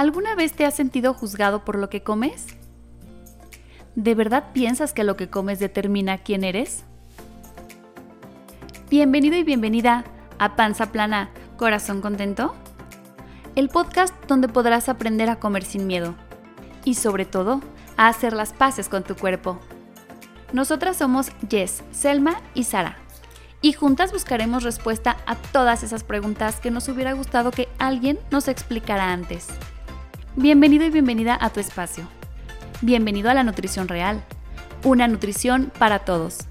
¿Alguna vez te has sentido juzgado por lo que comes? ¿De verdad piensas que lo que comes determina quién eres? Bienvenido y bienvenida a Panza Plana, Corazón Contento, el podcast donde podrás aprender a comer sin miedo y sobre todo a hacer las paces con tu cuerpo. Nosotras somos Jess, Selma y Sara y juntas buscaremos respuesta a todas esas preguntas que nos hubiera gustado que alguien nos explicara antes. Bienvenido y bienvenida a tu espacio. Bienvenido a la nutrición real, una nutrición para todos.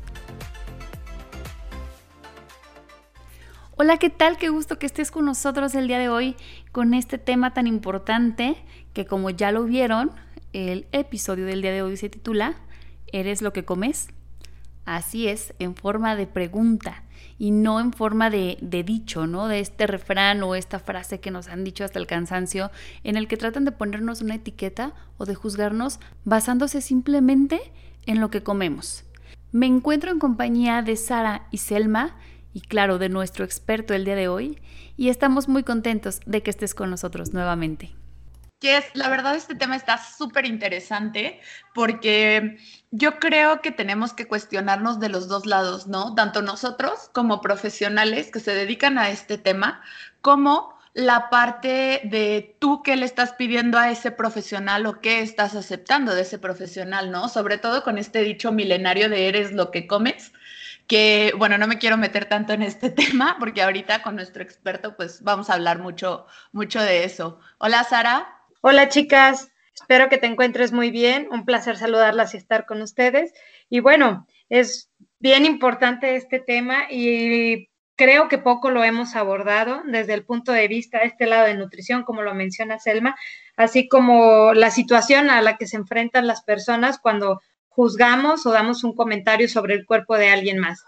Hola, ¿qué tal? Qué gusto que estés con nosotros el día de hoy con este tema tan importante que como ya lo vieron, el episodio del día de hoy se titula ¿Eres lo que comes? Así es, en forma de pregunta y no en forma de, dicho, ¿no? De este refrán o esta frase que nos han dicho hasta el cansancio, en el que tratan de ponernos una etiqueta o de juzgarnos basándose simplemente en lo que comemos. Me encuentro en compañía de Sara y Selma y claro, de nuestro experto el día de hoy, y estamos muy contentos de que estés con nosotros nuevamente. Yes, la verdad este tema está súper interesante porque yo creo que tenemos que cuestionarnos de los dos lados, ¿no? Tanto nosotros como profesionales que se dedican a este tema, como la parte de tú qué le estás pidiendo a ese profesional o qué estás aceptando de ese profesional, ¿no? Sobre todo con este dicho milenario de eres lo que comes, que bueno, no me quiero meter tanto en este tema porque ahorita con nuestro experto pues vamos a hablar mucho, mucho de eso. Hola Sara. Hola chicas, espero que te encuentres muy bien. Un placer saludarlas y estar con ustedes. Y bueno, es bien importante este tema y creo que poco lo hemos abordado desde el punto de vista de este lado de nutrición, como lo menciona Selma, así como la situación a la que se enfrentan las personas cuando juzgamos o damos un comentario sobre el cuerpo de alguien más.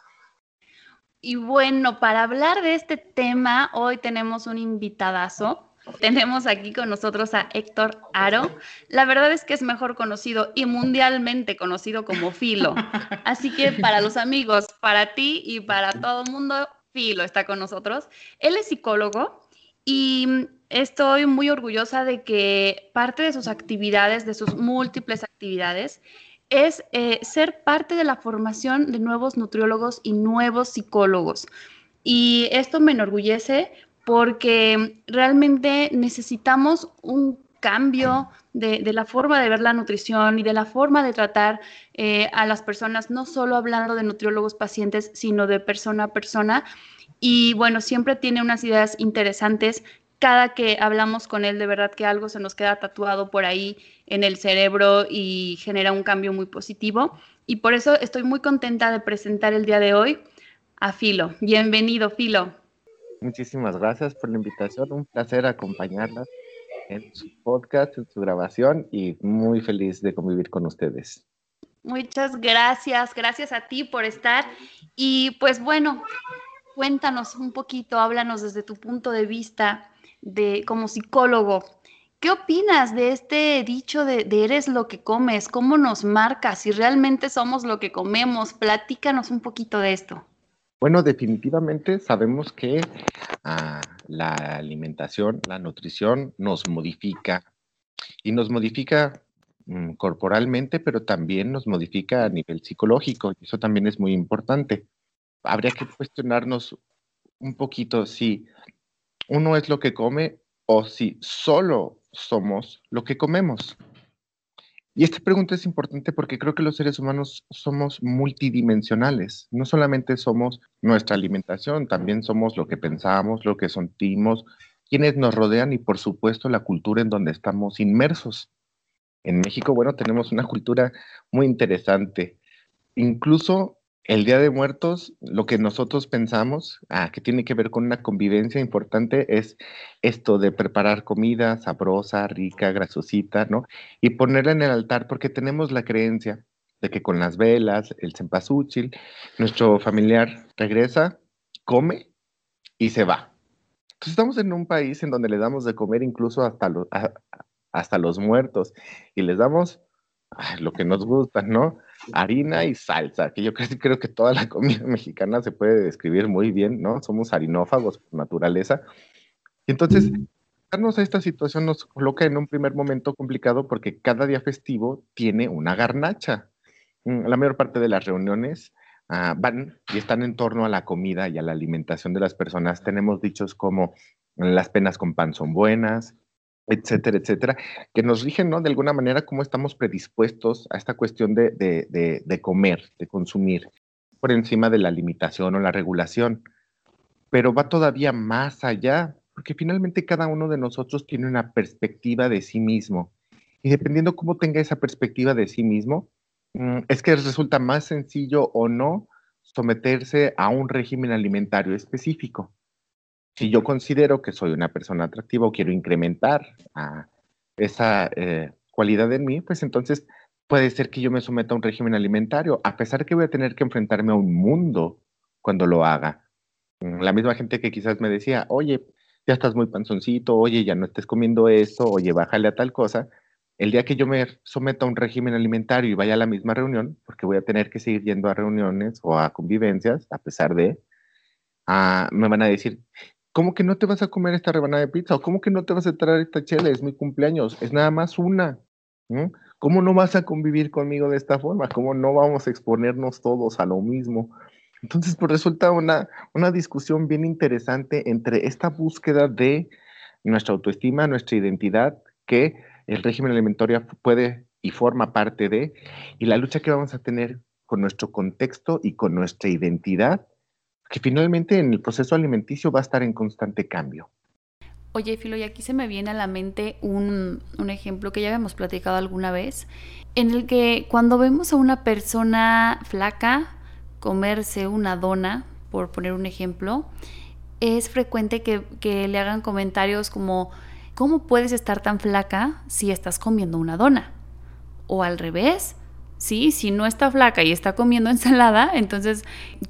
Y bueno, para hablar de este tema, hoy tenemos un invitadazo tenemos aquí con nosotros a Héctor Aro. La verdad es que es mejor conocido y mundialmente conocido como Filo. Así que para los amigos, para ti y para todo el mundo, Filo está con nosotros. Él es psicólogo y estoy muy orgullosa de que parte de sus actividades, de sus múltiples actividades, es eh, ser parte de la formación de nuevos nutriólogos y nuevos psicólogos. Y esto me enorgullece porque realmente necesitamos un cambio de, la forma de ver la nutrición y de la forma de tratar eh, a las personas, no solo hablando de nutriólogos pacientes, sino de persona a persona. Y bueno, siempre tiene unas ideas interesantes. Cada que hablamos con él, de verdad que algo se nos queda tatuado por ahí en el cerebro y genera un cambio muy positivo. Y por eso estoy muy contenta de presentar el día de hoy a Filo. Bienvenido, Filo. Muchísimas gracias por la invitación. Un placer acompañarlas en su podcast, en su grabación y muy feliz de convivir con ustedes. Muchas gracias, gracias a ti por estar. Y pues bueno, cuéntanos un poquito, háblanos desde tu punto de vista de como psicólogo. ¿Qué opinas de este dicho de, eres lo que comes? ¿Cómo nos marca? Si realmente somos lo que comemos, platícanos un poquito de esto. Bueno, definitivamente sabemos que ah, la alimentación, la nutrición nos modifica y nos modifica mm, corporalmente, pero también nos modifica a nivel psicológico. Y eso también es muy importante. Habría que cuestionarnos un poquito si uno es lo que come o si solo somos lo que comemos. Y esta pregunta es importante porque creo que los seres humanos somos multidimensionales. No solamente somos nuestra alimentación, también somos lo que pensamos, lo que sentimos, quienes nos rodean y por supuesto la cultura en donde estamos inmersos. En México, bueno, tenemos una cultura muy interesante. Incluso el Día de Muertos, lo que nosotros pensamos, ah, que tiene que ver con una convivencia importante, es esto de preparar comida sabrosa, rica, grasosita, ¿no? Y ponerla en el altar porque tenemos la creencia de que con las velas, el cempasúchil, nuestro familiar regresa, come y se va. Entonces estamos en un país en donde le damos de comer incluso hasta, hasta los muertos y les damos lo que nos gusta, ¿no? Harina y salsa, que yo creo, creo que toda la comida mexicana se puede describir muy bien, ¿no? Somos harinófagos por naturaleza. Entonces, adaptarnos a esta situación nos coloca en un primer momento complicado porque cada día festivo tiene una garnacha. Mm, la mayor parte de las reuniones ah, van y están en torno a la comida y a la alimentación de las personas. Tenemos dichos como las penas con pan son buenas, etcétera, etcétera, que nos rigen, ¿no? De alguna manera cómo estamos predispuestos a esta cuestión de, de comer, de consumir, por encima de la limitación o la regulación. Pero va todavía más allá, porque finalmente cada uno de nosotros tiene una perspectiva de sí mismo. Y dependiendo cómo tenga esa perspectiva de sí mismo, mm, es que resulta más sencillo o no someterse a un régimen alimentario específico si yo considero que soy una persona atractiva o quiero incrementar esa eh, cualidad en mí, pues entonces puede ser que yo me someta a un régimen alimentario, a pesar que voy a tener que enfrentarme a un mundo cuando lo haga. Mm, la misma gente que quizás me decía, oye, ya estás muy panzoncito, oye, ya no estés comiendo eso, oye, bájale a tal cosa. El día que yo me someta a un régimen alimentario y vaya a la misma reunión, porque voy a tener que seguir yendo a reuniones o a convivencias, a pesar de, ah, me van a decir, ¿Cómo que no te vas a comer esta rebanada de pizza? ¿O cómo que no te vas a traer esta chela? Es mi cumpleaños, es nada más una. ¿Cómo no vas a convivir conmigo de esta forma? ¿Cómo no vamos a exponernos todos a lo mismo? Entonces, pues resulta una, una discusión bien interesante entre esta búsqueda de nuestra autoestima, nuestra identidad, que el régimen alimentario puede y forma parte de, y la lucha que vamos a tener con nuestro contexto y con nuestra identidad que finalmente en el proceso alimenticio va a estar en constante cambio. Oye, Filo, y aquí se me viene a la mente un, un, ejemplo que ya habíamos platicado alguna vez, en el que cuando vemos a una persona flaca comerse una dona, por poner un ejemplo, es frecuente que, que le hagan comentarios como, ¿cómo puedes estar tan flaca si estás comiendo una dona? O al revés, ¿sí? Si no está flaca y está comiendo ensalada, entonces,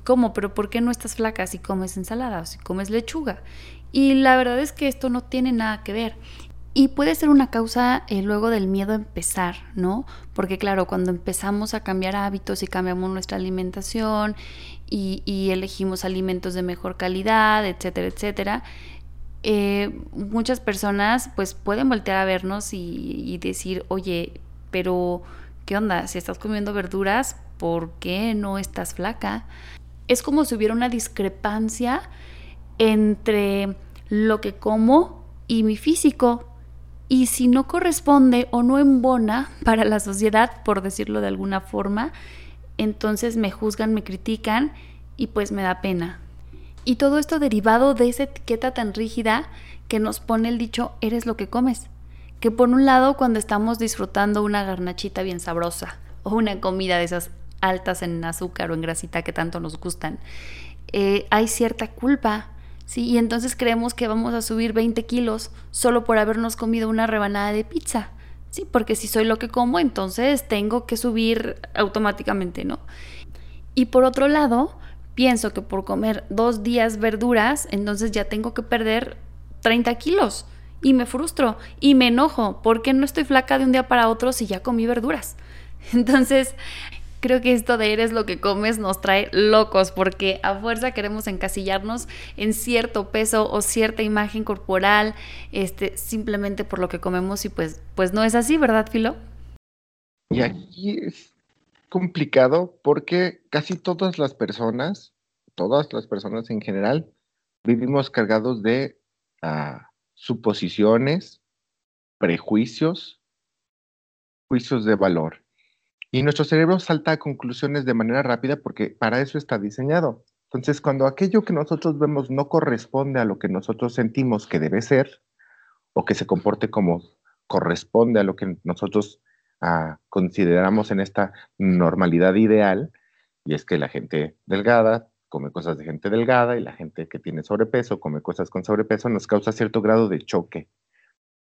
¿cómo? ¿Pero por qué no estás flaca si comes ensalada o si comes lechuga? Y la verdad es que esto no tiene nada que ver. Y puede ser una causa eh, luego del miedo a empezar, ¿no? Porque claro, cuando empezamos a cambiar hábitos y cambiamos nuestra alimentación y, elegimos alimentos de mejor calidad, etcétera, etcétera, eh, muchas personas pues pueden voltear a vernos y decir, oye, pero ¿qué onda? Si estás comiendo verduras, ¿por qué no estás flaca? Es como si hubiera una discrepancia entre lo que como y mi físico. Y si no corresponde o no embona para la sociedad, por decirlo de alguna forma, entonces me juzgan, me critican y pues me da pena. Y todo esto derivado de esa etiqueta tan rígida que nos pone el dicho, eres lo que comes que por un lado cuando estamos disfrutando una garnachita bien sabrosa o una comida de esas altas en azúcar o en grasita que tanto nos gustan, eh, hay cierta culpa, ¿sí? Y entonces creemos que vamos a subir 20 kilos solo por habernos comido una rebanada de pizza, ¿sí? Porque si soy lo que como, entonces tengo que subir automáticamente, ¿no? Y por otro lado, pienso que por comer dos días verduras, entonces ya tengo que perder 30 kilos y me frustro y me enojo porque no estoy flaca de un día para otro si ya comí verduras. Entonces, creo que esto de eres lo que comes nos trae locos porque a fuerza queremos encasillarnos en cierto peso o cierta imagen corporal, este, simplemente por lo que comemos y pues, pues no es así, ¿verdad, Filo? Y aquí es complicado porque casi todas las personas, todas las personas en general, vivimos cargados de ah, suposiciones, prejuicios, juicios de valor. Y nuestro cerebro salta a conclusiones de manera rápida porque para eso está diseñado. Entonces, cuando aquello que nosotros vemos no corresponde a lo que nosotros sentimos que debe ser, o que se comporte como corresponde a lo que nosotros ah, consideramos en esta normalidad ideal, y es que la gente delgada come cosas de gente delgada y la gente que tiene sobrepeso come cosas con sobrepeso, nos causa cierto grado de choque.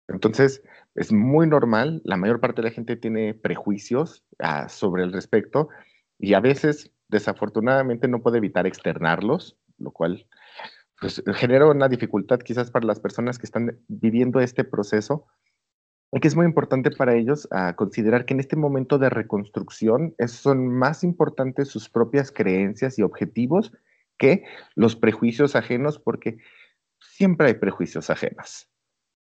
Entonces, es muy normal, la mayor parte de la gente tiene prejuicios ah, sobre el respecto y a veces, desafortunadamente, no puede evitar externarlos, lo cual pues, genera una dificultad quizás para las personas que están viviendo este proceso, que es muy importante para ellos a considerar que en este momento de reconstrucción son más importantes sus propias creencias y objetivos que los prejuicios ajenos, porque siempre hay prejuicios ajenos.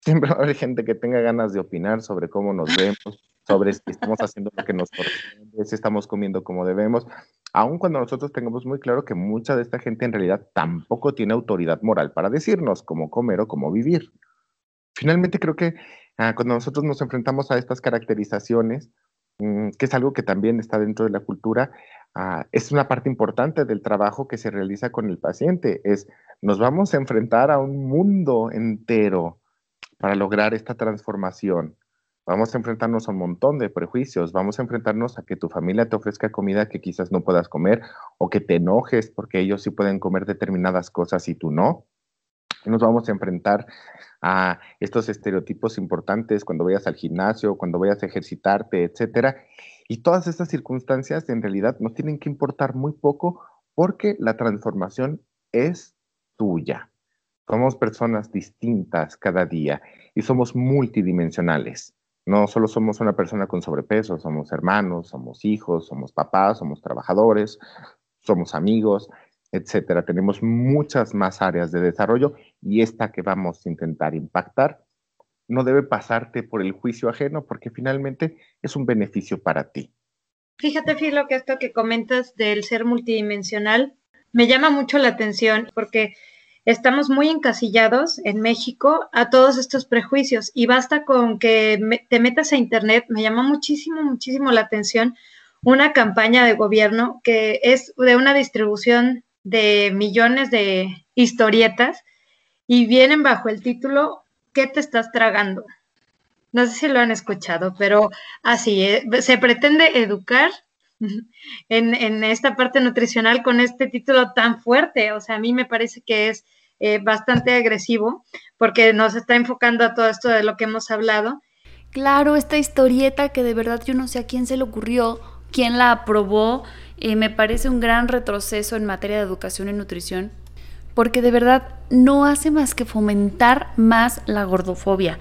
siempre va a haber gente que tenga ganas de opinar sobre cómo nos vemos, sobre si estamos haciendo lo que nos corresponde, si estamos comiendo como debemos, aun cuando nosotros tengamos muy claro que mucha de esta gente en realidad tampoco tiene autoridad moral para decirnos cómo comer o cómo vivir. Finalmente creo que ah, cuando nosotros nos enfrentamos a estas caracterizaciones, mm, que es algo que también está dentro de la cultura, ah, es una parte importante del trabajo que se realiza con el paciente, es nos vamos a enfrentar a un mundo entero para lograr esta transformación. Vamos a enfrentarnos a un montón de prejuicios, vamos a enfrentarnos a que tu familia te ofrezca comida que quizás no puedas comer o que te enojes porque ellos sí pueden comer determinadas cosas y tú no. Nos vamos a enfrentar a estos estereotipos importantes cuando vayas al gimnasio, cuando vayas a ejercitarte, etcétera. Y todas estas circunstancias en realidad nos tienen que importar muy poco porque la transformación es tuya. Somos personas distintas cada día y somos multidimensionales. No solo somos una persona con sobrepeso, somos hermanos, somos hijos, somos papás, somos trabajadores, somos amigos, etcétera. Tenemos muchas más áreas de desarrollo y esta que vamos a intentar impactar no debe pasarte por el juicio ajeno porque finalmente es un beneficio para ti. Fíjate, Filo, que esto que comentas del ser multidimensional me llama mucho la atención porque estamos muy encasillados en México a todos estos prejuicios y basta con que te metas a internet, me llama muchísimo, muchísimo la atención una campaña de gobierno que es de una distribución de millones de historietas y vienen bajo el título ¿Qué te estás tragando? No sé si lo han escuchado, pero así, eh, se pretende educar en, esta parte nutricional con este título tan fuerte. O sea, a mí me parece que es eh, bastante agresivo porque nos está enfocando a todo esto de lo que hemos hablado. Claro, esta historieta que de verdad yo no sé a quién se le ocurrió, quién la aprobó, me parece un gran retroceso en materia de educación y nutrición porque de verdad no hace más que fomentar más la gordofobia.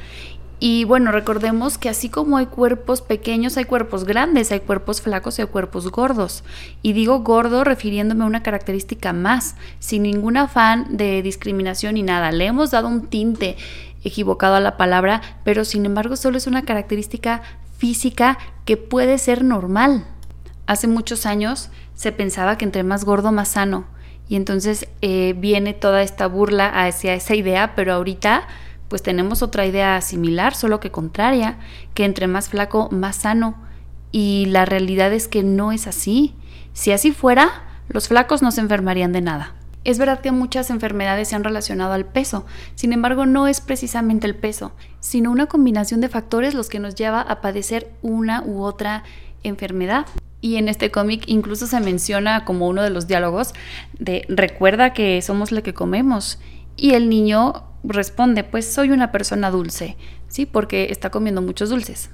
Y bueno, recordemos que así como hay cuerpos pequeños, hay cuerpos grandes, hay cuerpos flacos y hay cuerpos gordos. Y digo gordo refiriéndome a una característica más, sin ningún afán de discriminación ni nada. Le hemos dado un tinte equivocado a la palabra, pero sin embargo solo es una característica física que puede ser normal. Hace muchos años se pensaba que entre más gordo, más sano. Y entonces eh, viene toda esta burla hacia esa idea, pero ahorita pues tenemos otra idea similar, solo que contraria, que entre más flaco, más sano. Y la realidad es que no es así. Si así fuera, los flacos no se enfermarían de nada. Es verdad que muchas enfermedades se han relacionado al peso, sin embargo no es precisamente el peso, sino una combinación de factores los que nos lleva a padecer una u otra enfermedad. Y en este cómic incluso se menciona como uno de los diálogos de recuerda que somos lo que comemos. Y el niño responde, pues soy una persona dulce, ¿sí? Porque está comiendo muchos dulces.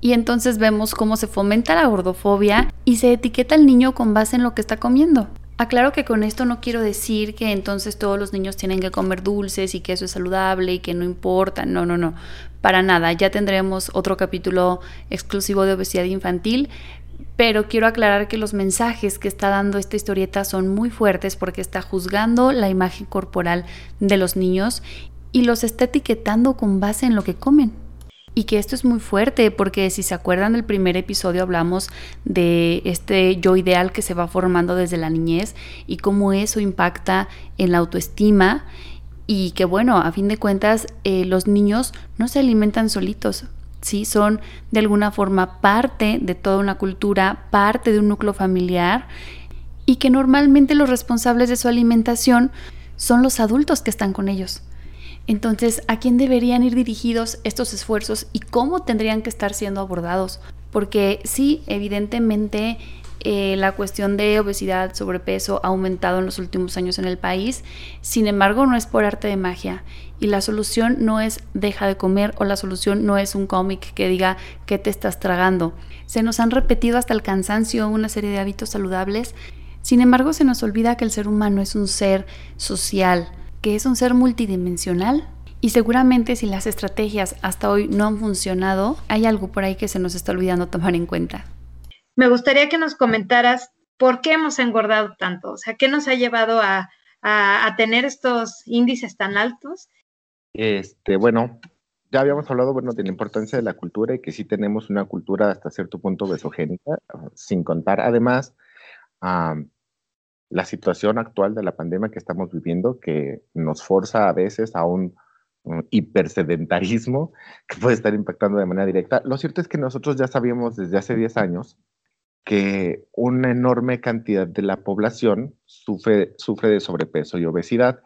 Y entonces vemos cómo se fomenta la gordofobia y se etiqueta al niño con base en lo que está comiendo. Aclaro que con esto no quiero decir que entonces todos los niños tienen que comer dulces y que eso es saludable y que no importa. No, no, no. Para nada. Ya tendremos otro capítulo exclusivo de obesidad infantil. Pero quiero aclarar que los mensajes que está dando esta historieta son muy fuertes porque está juzgando la imagen corporal de los niños y los está etiquetando con base en lo que comen. Y que esto es muy fuerte porque si se acuerdan del primer episodio hablamos de este yo ideal que se va formando desde la niñez y cómo eso impacta en la autoestima y que bueno, a fin de cuentas eh, los niños no se alimentan solitos, ¿sí? Son de alguna forma parte de toda una cultura, parte de un núcleo familiar y que normalmente los responsables de su alimentación son los adultos que están con ellos. Entonces, ¿a quién deberían ir dirigidos estos esfuerzos y cómo tendrían que estar siendo abordados? Porque sí, evidentemente eh, la cuestión de obesidad, sobrepeso ha aumentado en los últimos años en el país, sin embargo no es por arte de magia y la solución no es deja de comer o la solución no es un cómic que diga qué te estás tragando. Se nos han repetido hasta el cansancio una serie de hábitos saludables, sin embargo se nos olvida que el ser humano es un ser social, que es un ser multidimensional. Y seguramente si las estrategias hasta hoy no han funcionado, hay algo por ahí que se nos está olvidando tomar en cuenta. Me gustaría que nos comentaras por qué hemos engordado tanto, o sea, qué nos ha llevado a, tener estos índices tan altos. Este, bueno, ya habíamos hablado, bueno, de la importancia de la cultura y que sí tenemos una cultura hasta cierto punto besogénica, sin contar además la situación actual de la pandemia que estamos viviendo, que nos forza a veces a un, hipersedentarismo que puede estar impactando de manera directa. Lo cierto es que nosotros ya sabíamos desde hace 10 años que una enorme cantidad de la población sufre, sufre de sobrepeso y obesidad,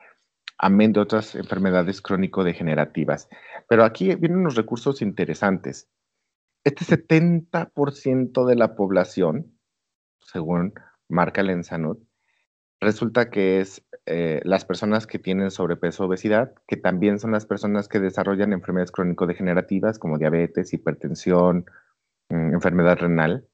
amén de otras enfermedades crónico-degenerativas. Pero aquí vienen unos recursos interesantes. Este 70% de la población, según marca la Ensanud, resulta que es eh, las personas que tienen sobrepeso obesidad, que también son las personas que desarrollan enfermedades crónico-degenerativas como diabetes, hipertensión, mm, enfermedad renal,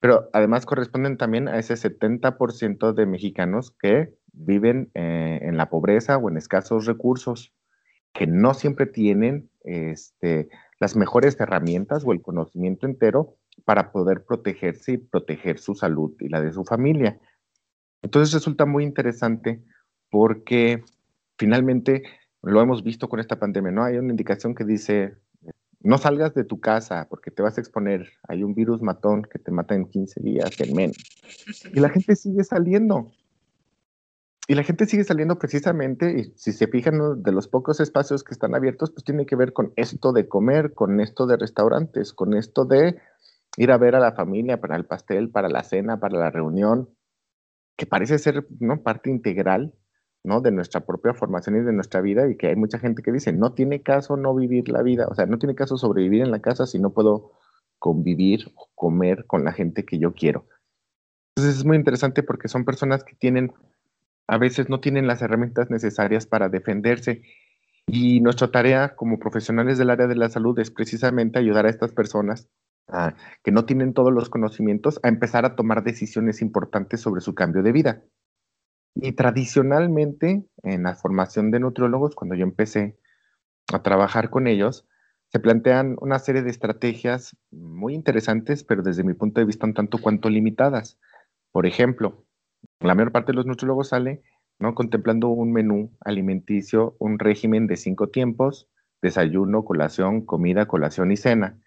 pero además corresponden también a ese 70% de mexicanos que viven eh, en la pobreza o en escasos recursos, que no siempre tienen este, las mejores herramientas o el conocimiento entero para poder protegerse y proteger su salud y la de su familia. Entonces resulta muy interesante porque finalmente lo hemos visto con esta pandemia, ¿no? Hay una indicación que dice, no salgas de tu casa porque te vas a exponer, hay un virus matón que te mata en 15 días, en menos. Y la gente sigue saliendo. Y la gente sigue saliendo precisamente, y si se fijan de los pocos espacios que están abiertos, pues tiene que ver con esto de comer, con esto de restaurantes, con esto de ir a ver a la familia para el pastel, para la cena, para la reunión, que parece ser ¿no? parte integral ¿no? de nuestra propia formación y de nuestra vida y que hay mucha gente que dice, no tiene caso no vivir la vida, o sea, no tiene caso sobrevivir en la casa si no puedo convivir o comer con la gente que yo quiero. Entonces es muy interesante porque son personas que tienen, a veces no tienen las herramientas necesarias para defenderse y nuestra tarea como profesionales del área de la salud es precisamente ayudar a estas personas que no tienen todos los conocimientos a empezar a tomar decisiones importantes sobre su cambio de vida. Y tradicionalmente, en la formación de nutriólogos, cuando yo empecé a trabajar con ellos, se plantean una serie de estrategias muy interesantes, pero desde mi punto de vista un tanto cuanto limitadas. Por ejemplo, la mayor parte de los nutriólogos sale ¿no? contemplando un menú alimenticio, un régimen de cinco tiempos, desayuno, colación, comida, colación y cena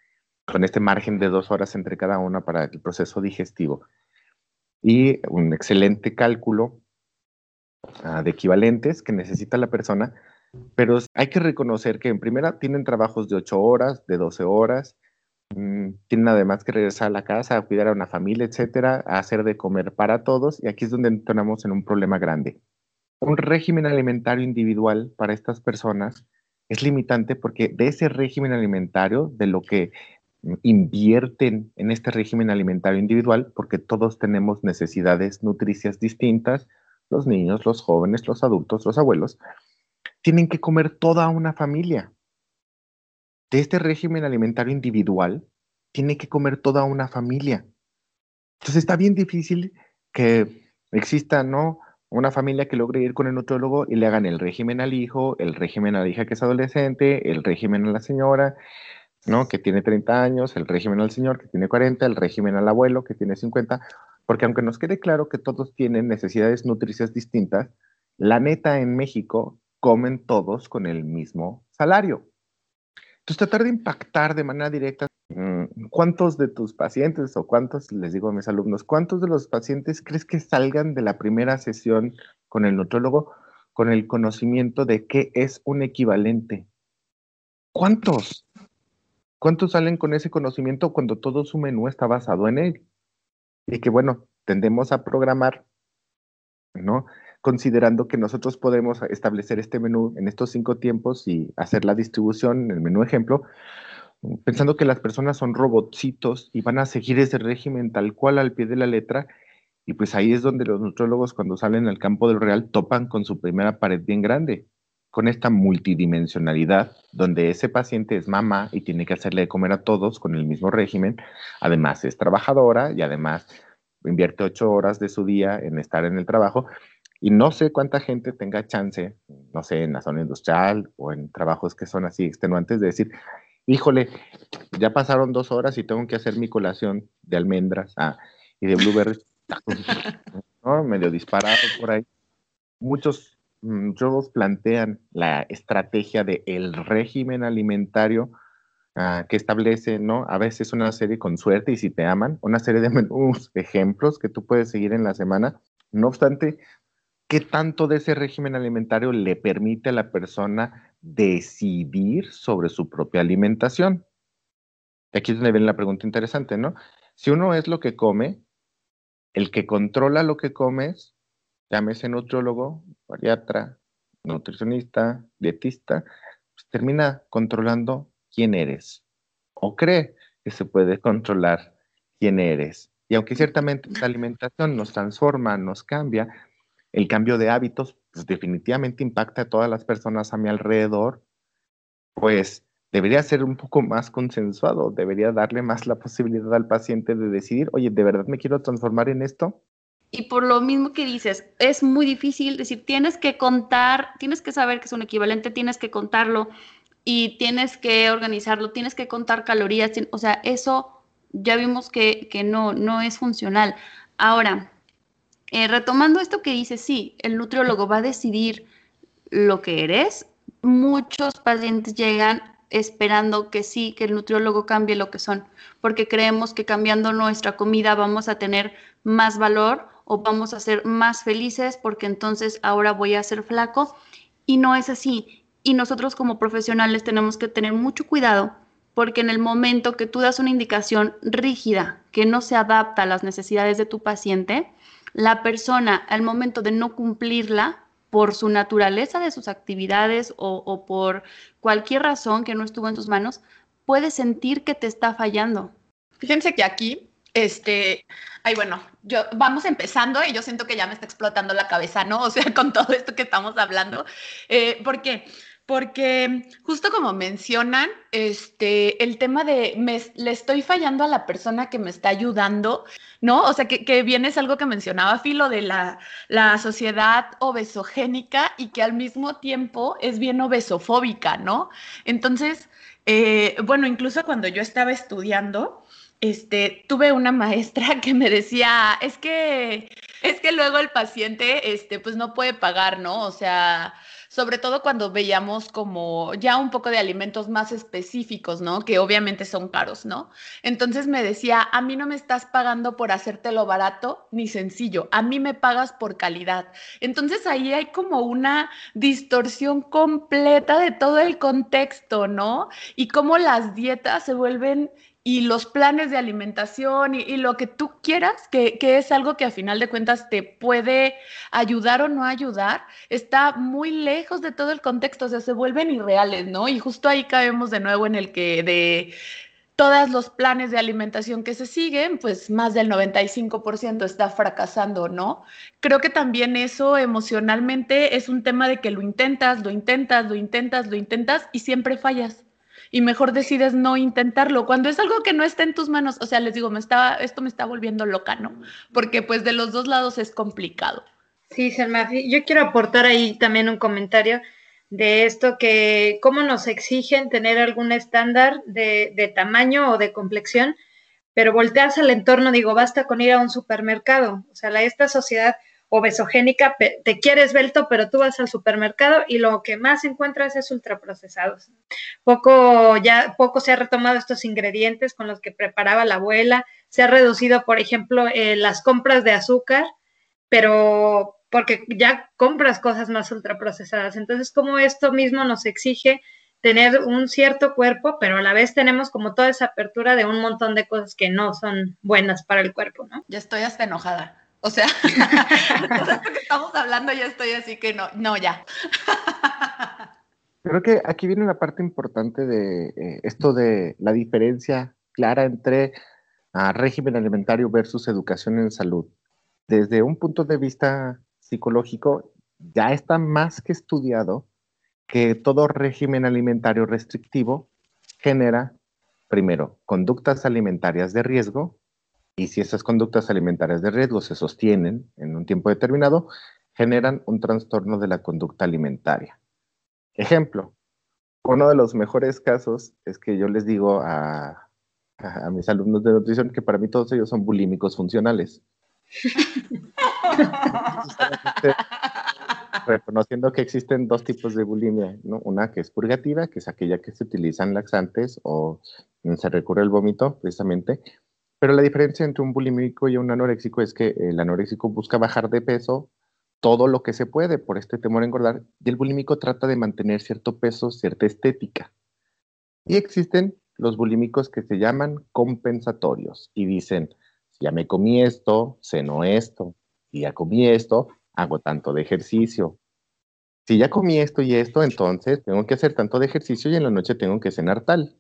con este margen de dos horas entre cada una para el proceso digestivo. Y un excelente cálculo de equivalentes que necesita la persona, pero hay que reconocer que en primera tienen trabajos de ocho horas, de 12 horas, mm, tienen además que regresar a la casa, a cuidar a una familia, etcétera, a hacer de comer para todos, y aquí es donde entramos en un problema grande. Un régimen alimentario individual para estas personas es limitante porque de ese régimen alimentario, de lo que invierten en este régimen alimentario individual porque todos tenemos necesidades nutricias distintas, los niños, los jóvenes, los adultos, los abuelos, tienen que comer toda una familia. De este régimen alimentario individual, tiene que comer toda una familia. Entonces está bien difícil que exista, ¿no? Una familia que logre ir con el nutriólogo y le hagan el régimen al hijo, el régimen a la hija que es adolescente, el régimen a la señora, ¿no? Que tiene 30 años, el régimen al señor que tiene 40, el régimen al abuelo que tiene 50, porque aunque nos quede claro que todos tienen necesidades nutricias distintas, la neta en México comen todos con el mismo salario. Entonces, tratar de impactar de manera directa, mm, ¿cuántos de tus pacientes o cuántos, les digo a mis alumnos, cuántos de los pacientes crees que salgan de la primera sesión con el nutrólogo con el conocimiento de qué es un equivalente? ¿Cuántos? ¿Cuántos salen con ese conocimiento cuando todo su menú está basado en él? Y que bueno, tendemos a programar, ¿no? Considerando que nosotros podemos establecer este menú en estos cinco tiempos y hacer la distribución en el menú ejemplo, pensando que las personas son robotcitos y van a seguir ese régimen tal cual al pie de la letra. Y pues ahí es donde los nutrólogos cuando salen al campo del real topan con su primera pared bien grande con esta multidimensionalidad, donde ese paciente es mamá y tiene que hacerle de comer a todos con el mismo régimen, además es trabajadora y además invierte ocho horas de su día en estar en el trabajo, y no sé cuánta gente tenga chance, no sé, en la zona industrial o en trabajos que son así extenuantes, de decir, híjole, ya pasaron dos horas y tengo que hacer mi colación de almendras ah, y de blueberries, medio disparado por ahí. Muchos muchos plantean la estrategia del el régimen alimentario ah, que establece, ¿no? A veces una serie con suerte y si te aman, una serie de ejemplos que tú puedes seguir en la semana. No obstante, ¿qué tanto de ese régimen alimentario le permite a la persona decidir sobre su propia alimentación? Aquí es donde viene la pregunta interesante, ¿no? Si uno es lo que come, el que controla lo que comes, llámese nutriólogo, bariatra, nutricionista, dietista, pues termina controlando quién eres o cree que se puede controlar quién eres. Y aunque ciertamente la alimentación nos transforma, nos cambia, el cambio de hábitos pues definitivamente impacta a todas las personas a mi alrededor, pues debería ser un poco más consensuado, debería darle más la posibilidad al paciente de decidir, oye, ¿de verdad me quiero transformar en esto? Y por lo mismo que dices, es muy difícil decir, tienes que contar, tienes que saber que es un equivalente, tienes que contarlo y tienes que organizarlo, tienes que contar calorías, o sea, eso ya vimos que, no, no es funcional. Ahora, eh, retomando esto que dices, sí, el nutriólogo va a decidir lo que eres. Muchos pacientes llegan esperando que sí, que el nutriólogo cambie lo que son, porque creemos que cambiando nuestra comida vamos a tener más valor o vamos a ser más felices porque entonces ahora voy a ser flaco y no es así. Y nosotros como profesionales tenemos que tener mucho cuidado porque en el momento que tú das una indicación rígida que no se adapta a las necesidades de tu paciente, la persona al momento de no cumplirla por su naturaleza de sus actividades o, por cualquier razón que no estuvo en tus manos, puedes sentir que te está fallando. Fíjense que aquí, este, ay, bueno, yo vamos empezando y yo siento que ya me está explotando la cabeza, ¿no? O sea, con todo esto que estamos hablando, eh, porque porque justo como mencionan, este, el tema de me, le estoy fallando a la persona que me está ayudando, ¿no? O sea, que, que bien es algo que mencionaba Filo de la, la, sociedad obesogénica y que al mismo tiempo es bien obesofóbica, ¿no? Entonces, eh, bueno, incluso cuando yo estaba estudiando, este, tuve una maestra que me decía, es que, es que luego el paciente, este, pues no puede pagar, ¿no? O sea, sobre todo cuando veíamos como ya un poco de alimentos más específicos, ¿no? Que obviamente son caros, ¿no? Entonces me decía, a mí no me estás pagando por hacértelo barato ni sencillo, a mí me pagas por calidad. Entonces ahí hay como una distorsión completa de todo el contexto, ¿no? Y cómo las dietas se vuelven y los planes de alimentación y, lo que tú quieras, que, es algo que a final de cuentas te puede ayudar o no ayudar, está muy lejos de todo el contexto, o sea, se vuelven irreales, ¿no? Y justo ahí caemos de nuevo en el que de todos los planes de alimentación que se siguen, pues más del 95% está fracasando, ¿no? Creo que también eso emocionalmente es un tema de que lo intentas, lo intentas, lo intentas, lo intentas y siempre fallas y mejor decides no intentarlo. Cuando es algo que no está en tus manos, o sea, les digo, me está, esto me está volviendo loca, ¿no? Porque pues de los dos lados es complicado. Sí, Selma, yo quiero aportar ahí también un comentario de esto que cómo nos exigen tener algún estándar de, de tamaño o de complexión, pero voltearse al entorno, digo, basta con ir a un supermercado. O sea, esta sociedad obesogénica, te quieres velto, pero tú vas al supermercado y lo que más encuentras es ultraprocesados. Poco ya poco se ha retomado estos ingredientes con los que preparaba la abuela, se ha reducido, por ejemplo, eh, las compras de azúcar, pero porque ya compras cosas más ultraprocesadas. Entonces, como esto mismo nos exige tener un cierto cuerpo, pero a la vez tenemos como toda esa apertura de un montón de cosas que no son buenas para el cuerpo, ¿no? Ya estoy hasta enojada. O sea, que estamos hablando ya estoy así que no, no, ya. Creo que aquí viene una parte importante de eh, esto de la diferencia clara entre ah, régimen alimentario versus educación en salud. Desde un punto de vista psicológico, ya está más que estudiado que todo régimen alimentario restrictivo genera, primero, conductas alimentarias de riesgo y si esas conductas alimentarias de riesgo se sostienen en un tiempo determinado, generan un trastorno de la conducta alimentaria. Ejemplo, uno de los mejores casos es que yo les digo a, mis alumnos de nutrición que para mí todos ellos son bulímicos funcionales. reconociendo que existen dos tipos de bulimia, ¿no? Una que es purgativa, que es aquella que se utilizan laxantes o se recurre al vómito, precisamente. Pero la diferencia entre un bulímico y un anoréxico es que el anoréxico busca bajar de peso todo lo que se puede por este temor a engordar y el bulímico trata de mantener cierto peso, cierta estética. Y existen los bulímicos que se llaman compensatorios y dicen, si ya me comí esto, ceno esto, si ya comí esto, hago tanto de ejercicio. Si ya comí esto y esto, entonces tengo que hacer tanto de ejercicio y en la noche tengo que cenar tal.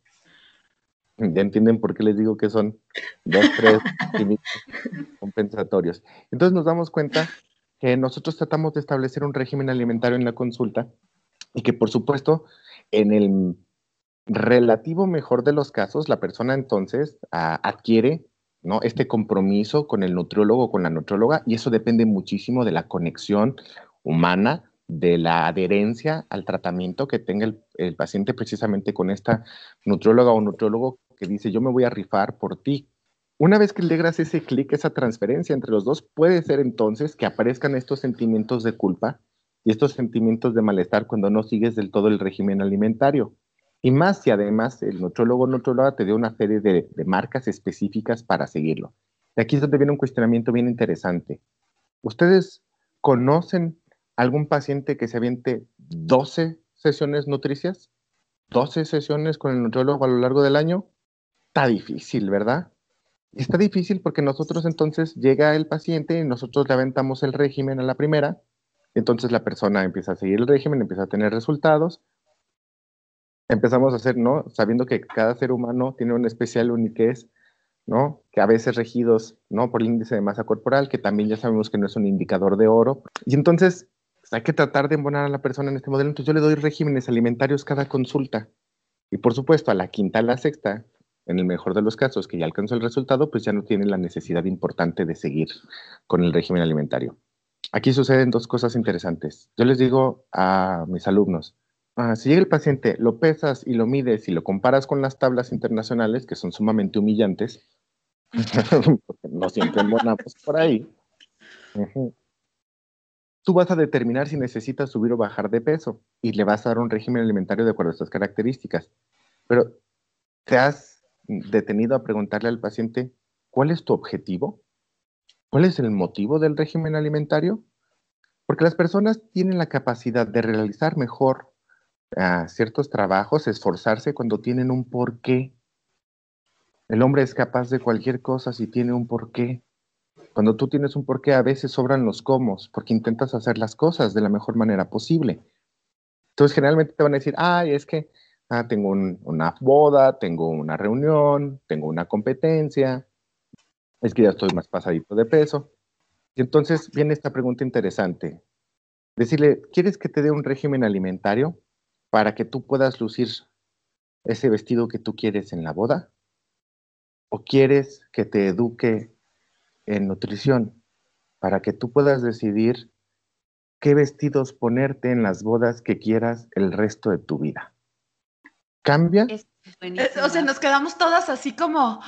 Ya entienden por qué les digo que son dos, tres compensatorios. Entonces nos damos cuenta que nosotros tratamos de establecer un régimen alimentario en la consulta y que por supuesto en el relativo mejor de los casos la persona entonces ah, adquiere ¿no? este compromiso con el nutriólogo o con la nutrióloga y eso depende muchísimo de la conexión humana de la adherencia al tratamiento que tenga el, el, paciente precisamente con esta nutrióloga o nutriólogo dice yo me voy a rifar por ti, una vez que logras ese clic, esa transferencia entre los dos, puede ser entonces que aparezcan estos sentimientos de culpa y estos sentimientos de malestar cuando no sigues del todo el régimen alimentario. Y más si además el nutrólogo nutróloga te dio una serie de, de marcas específicas para seguirlo. Y aquí es donde viene un cuestionamiento bien interesante. ¿Ustedes conocen algún paciente que se aviente 12 sesiones nutricias? ¿12 sesiones con el nutrólogo a lo largo del año? Está difícil, ¿verdad? Está difícil porque nosotros entonces llega el paciente y nosotros le aventamos el régimen a la primera, entonces la persona empieza a seguir el régimen, empieza a tener resultados. Empezamos a hacer, ¿no? Sabiendo que cada ser humano tiene un especial uniquez, ¿no? Que a veces regidos, ¿no? Por el índice de masa corporal, que también ya sabemos que no es un indicador de oro. Y entonces pues, hay que tratar de embonar a la persona en este modelo. Entonces yo le doy regímenes alimentarios cada consulta. Y por supuesto, a la quinta, a la sexta, en el mejor de los casos, que ya alcanzó el resultado, pues ya no tiene la necesidad importante de seguir con el régimen alimentario. Aquí suceden dos cosas interesantes. Yo les digo a mis alumnos, ah, si llega el paciente, lo pesas y lo mides y lo comparas con las tablas internacionales, que son sumamente humillantes, no siempre embonamos por ahí, tú vas a determinar si necesitas subir o bajar de peso y le vas a dar un régimen alimentario de acuerdo a estas características. Pero te has detenido a preguntarle al paciente, ¿cuál es tu objetivo? ¿Cuál es el motivo del régimen alimentario? Porque las personas tienen la capacidad de realizar mejor uh, ciertos trabajos, esforzarse cuando tienen un porqué. El hombre es capaz de cualquier cosa si tiene un porqué. Cuando tú tienes un porqué, a veces sobran los comos, porque intentas hacer las cosas de la mejor manera posible. Entonces, generalmente te van a decir, ay, es que Ah, tengo una boda, tengo una reunión, tengo una competencia, es que ya estoy más pasadito de peso. Y entonces viene esta pregunta interesante. Decirle, ¿quieres que te dé un régimen alimentario para que tú puedas lucir ese vestido que tú quieres en la boda? ¿O quieres que te eduque en nutrición para que tú puedas decidir qué vestidos ponerte en las bodas que quieras el resto de tu vida? Cambia. O sea, nos quedamos todas así como,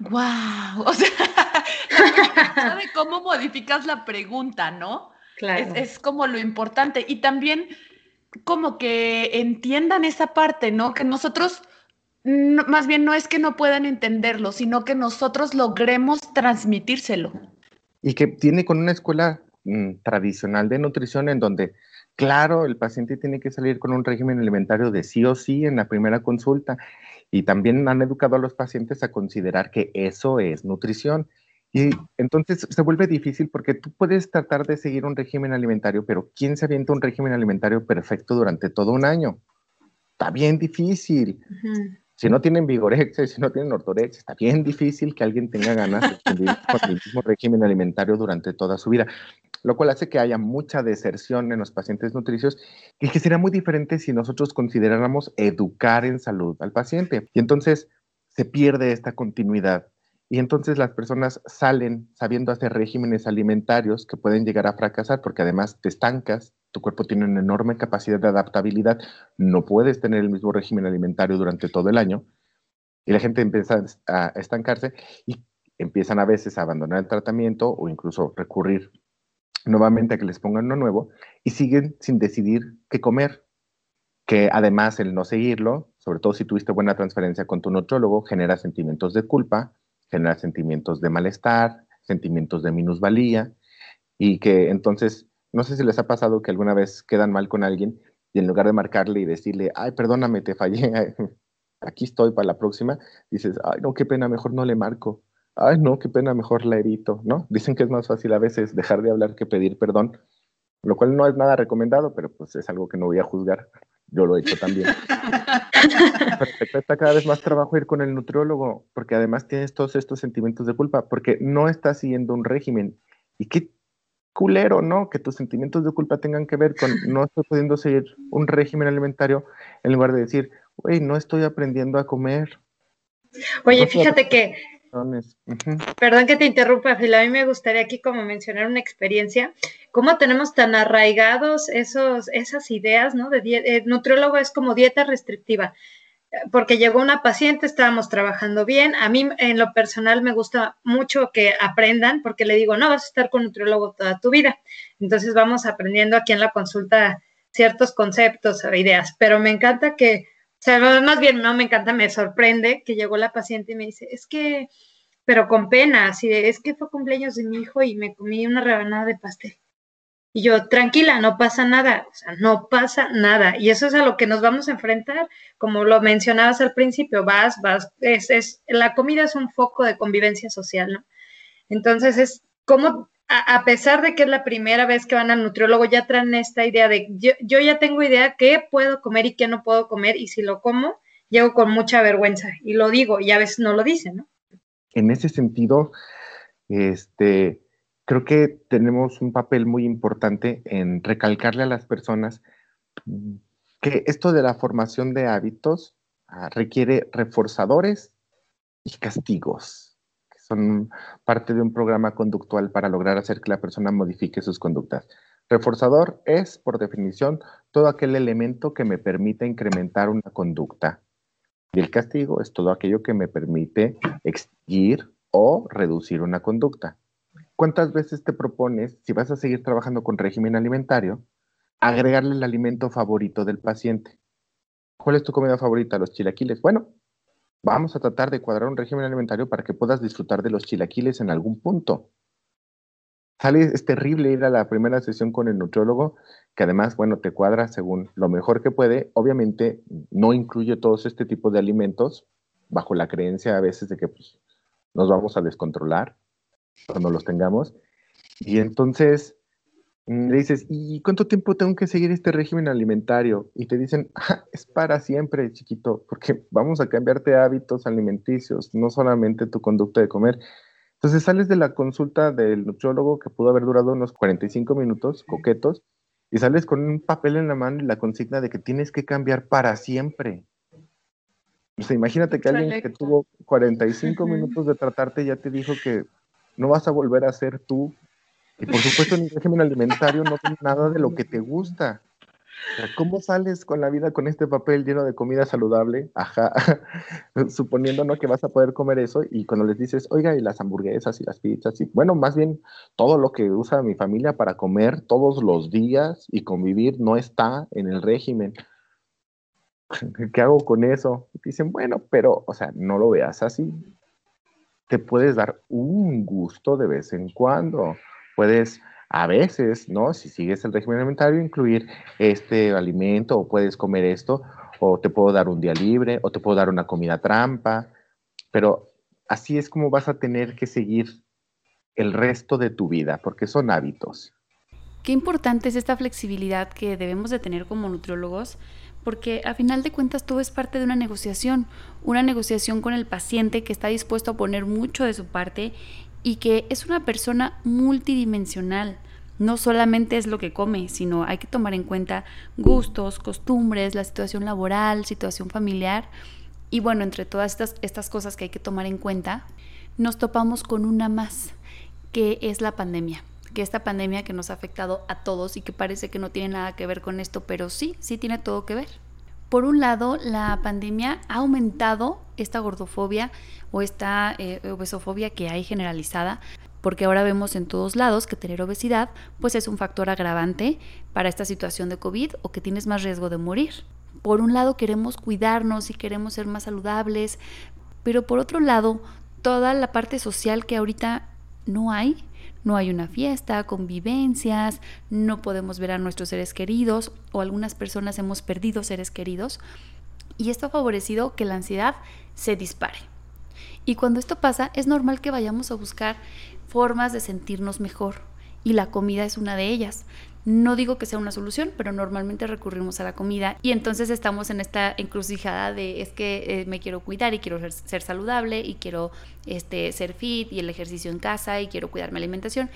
wow, o sea, de cómo modificas la pregunta, ¿no? Claro. Es, como lo importante. Y también como que entiendan esa parte, ¿no? Que nosotros, más bien no es que no puedan entenderlo, sino que nosotros logremos transmitírselo. Y que tiene con una escuela mm, tradicional de nutrición en donde Claro, el paciente tiene que salir con un régimen alimentario de sí o sí en la primera consulta y también han educado a los pacientes a considerar que eso es nutrición. Y entonces se vuelve difícil porque tú puedes tratar de seguir un régimen alimentario, pero ¿quién se avienta un régimen alimentario perfecto durante todo un año? Está bien difícil. Si no tienen vigorexia, si no tienen ortorexia, está bien difícil que alguien tenga ganas de vivir con el mismo régimen alimentario durante toda su vida lo cual hace que haya mucha deserción en los pacientes nutricios y que sería muy diferente si nosotros consideráramos educar en salud al paciente. Y entonces se pierde esta continuidad. Y entonces las personas salen sabiendo hacer regímenes alimentarios que pueden llegar a fracasar porque además te estancas, tu cuerpo tiene una enorme capacidad de adaptabilidad, no puedes tener el mismo régimen alimentario durante todo el año y la gente empieza a estancarse y empiezan a veces a abandonar el tratamiento o incluso recurrir nuevamente a que les pongan uno nuevo y siguen sin decidir qué comer, que además el no seguirlo, sobre todo si tuviste buena transferencia con tu nutriólogo, genera sentimientos de culpa, genera sentimientos de malestar, sentimientos de minusvalía y que entonces, no sé si les ha pasado que alguna vez quedan mal con alguien y en lugar de marcarle y decirle, ay, perdóname, te fallé, aquí estoy para la próxima, dices, ay, no, qué pena, mejor no le marco ay, no, qué pena, mejor la evito, ¿no? Dicen que es más fácil a veces dejar de hablar que pedir perdón, lo cual no es nada recomendado, pero pues es algo que no voy a juzgar. Yo lo he hecho también. está cada vez más trabajo ir con el nutriólogo, porque además tienes todos estos sentimientos de culpa, porque no estás siguiendo un régimen. Y qué culero, ¿no? Que tus sentimientos de culpa tengan que ver con no estoy pudiendo seguir un régimen alimentario, en lugar de decir, güey, no estoy aprendiendo a comer. Oye, fíjate que Perdón que te interrumpa, Phil. A mí me gustaría aquí como mencionar una experiencia. ¿Cómo tenemos tan arraigados esos, esas ideas, ¿no? De eh, nutriólogo es como dieta restrictiva. Porque llegó una paciente, estábamos trabajando bien. A mí, en lo personal, me gusta mucho que aprendan, porque le digo, no vas a estar con nutriólogo toda tu vida. Entonces, vamos aprendiendo aquí en la consulta ciertos conceptos o ideas. Pero me encanta que o sea, más bien no me encanta, me sorprende que llegó la paciente y me dice, es que, pero con pena, así de, es que fue cumpleaños de mi hijo y me comí una rebanada de pastel. Y yo, tranquila, no pasa nada, o sea, no pasa nada. Y eso es a lo que nos vamos a enfrentar, como lo mencionabas al principio, vas, vas, es, es, la comida es un foco de convivencia social, ¿no? Entonces es cómo a, pesar de que es la primera vez que van al nutriólogo, ya traen esta idea de yo, yo ya tengo idea qué puedo comer y qué no puedo comer, y si lo como, llego con mucha vergüenza y lo digo, y a veces no lo dicen, ¿no? En ese sentido, este, creo que tenemos un papel muy importante en recalcarle a las personas que esto de la formación de hábitos ah, requiere reforzadores y castigos son parte de un programa conductual para lograr hacer que la persona modifique sus conductas. Reforzador es, por definición, todo aquel elemento que me permite incrementar una conducta. Y el castigo es todo aquello que me permite extinguir o reducir una conducta. ¿Cuántas veces te propones, si vas a seguir trabajando con régimen alimentario, agregarle el alimento favorito del paciente? ¿Cuál es tu comida favorita? Los chilaquiles. Bueno, Vamos a tratar de cuadrar un régimen alimentario para que puedas disfrutar de los chilaquiles en algún punto. Sale, es terrible ir a la primera sesión con el nutriólogo, que además, bueno, te cuadra según lo mejor que puede. Obviamente no incluye todos este tipo de alimentos, bajo la creencia a veces de que pues, nos vamos a descontrolar cuando los tengamos. Y entonces le dices, ¿y cuánto tiempo tengo que seguir este régimen alimentario? Y te dicen, ah, es para siempre, chiquito, porque vamos a cambiarte hábitos alimenticios, no solamente tu conducta de comer. Entonces sales de la consulta del nutriólogo que pudo haber durado unos 45 minutos, coquetos, y sales con un papel en la mano y la consigna de que tienes que cambiar para siempre. O sea, imagínate que alguien que tuvo 45 minutos de tratarte ya te dijo que no vas a volver a ser tú y por supuesto en el régimen alimentario no tienes nada de lo que te gusta. ¿Cómo sales con la vida con este papel lleno de comida saludable? Ajá, suponiendo ¿no? que vas a poder comer eso y cuando les dices, oiga, y las hamburguesas y las pizzas, y bueno, más bien todo lo que usa mi familia para comer todos los días y convivir no está en el régimen. ¿Qué hago con eso? dicen, bueno, pero, o sea, no lo veas así. Te puedes dar un gusto de vez en cuando puedes a veces, ¿no? Si sigues el régimen alimentario, incluir este alimento o puedes comer esto, o te puedo dar un día libre, o te puedo dar una comida trampa, pero así es como vas a tener que seguir el resto de tu vida, porque son hábitos. Qué importante es esta flexibilidad que debemos de tener como nutriólogos, porque a final de cuentas todo es parte de una negociación, una negociación con el paciente que está dispuesto a poner mucho de su parte y que es una persona multidimensional. No solamente es lo que come, sino hay que tomar en cuenta gustos, costumbres, la situación laboral, situación familiar. Y bueno, entre todas estas, estas cosas que hay que tomar en cuenta, nos topamos con una más, que es la pandemia. Que esta pandemia que nos ha afectado a todos y que parece que no tiene nada que ver con esto, pero sí, sí tiene todo que ver. Por un lado, la pandemia ha aumentado esta gordofobia o esta eh, obesofobia que hay generalizada, porque ahora vemos en todos lados que tener obesidad pues es un factor agravante para esta situación de COVID o que tienes más riesgo de morir. Por un lado queremos cuidarnos y queremos ser más saludables, pero por otro lado, toda la parte social que ahorita no hay, no hay una fiesta, convivencias, no podemos ver a nuestros seres queridos o algunas personas hemos perdido seres queridos y esto ha favorecido que la ansiedad se dispare. Y cuando esto pasa, es normal que vayamos a buscar formas de sentirnos mejor y la comida es una de ellas. No digo que sea una solución, pero normalmente recurrimos a la comida y entonces estamos en esta encrucijada de es que eh, me quiero cuidar y quiero ser, saludable y quiero este, ser fit y el ejercicio en casa y quiero cuidar mi alimentación,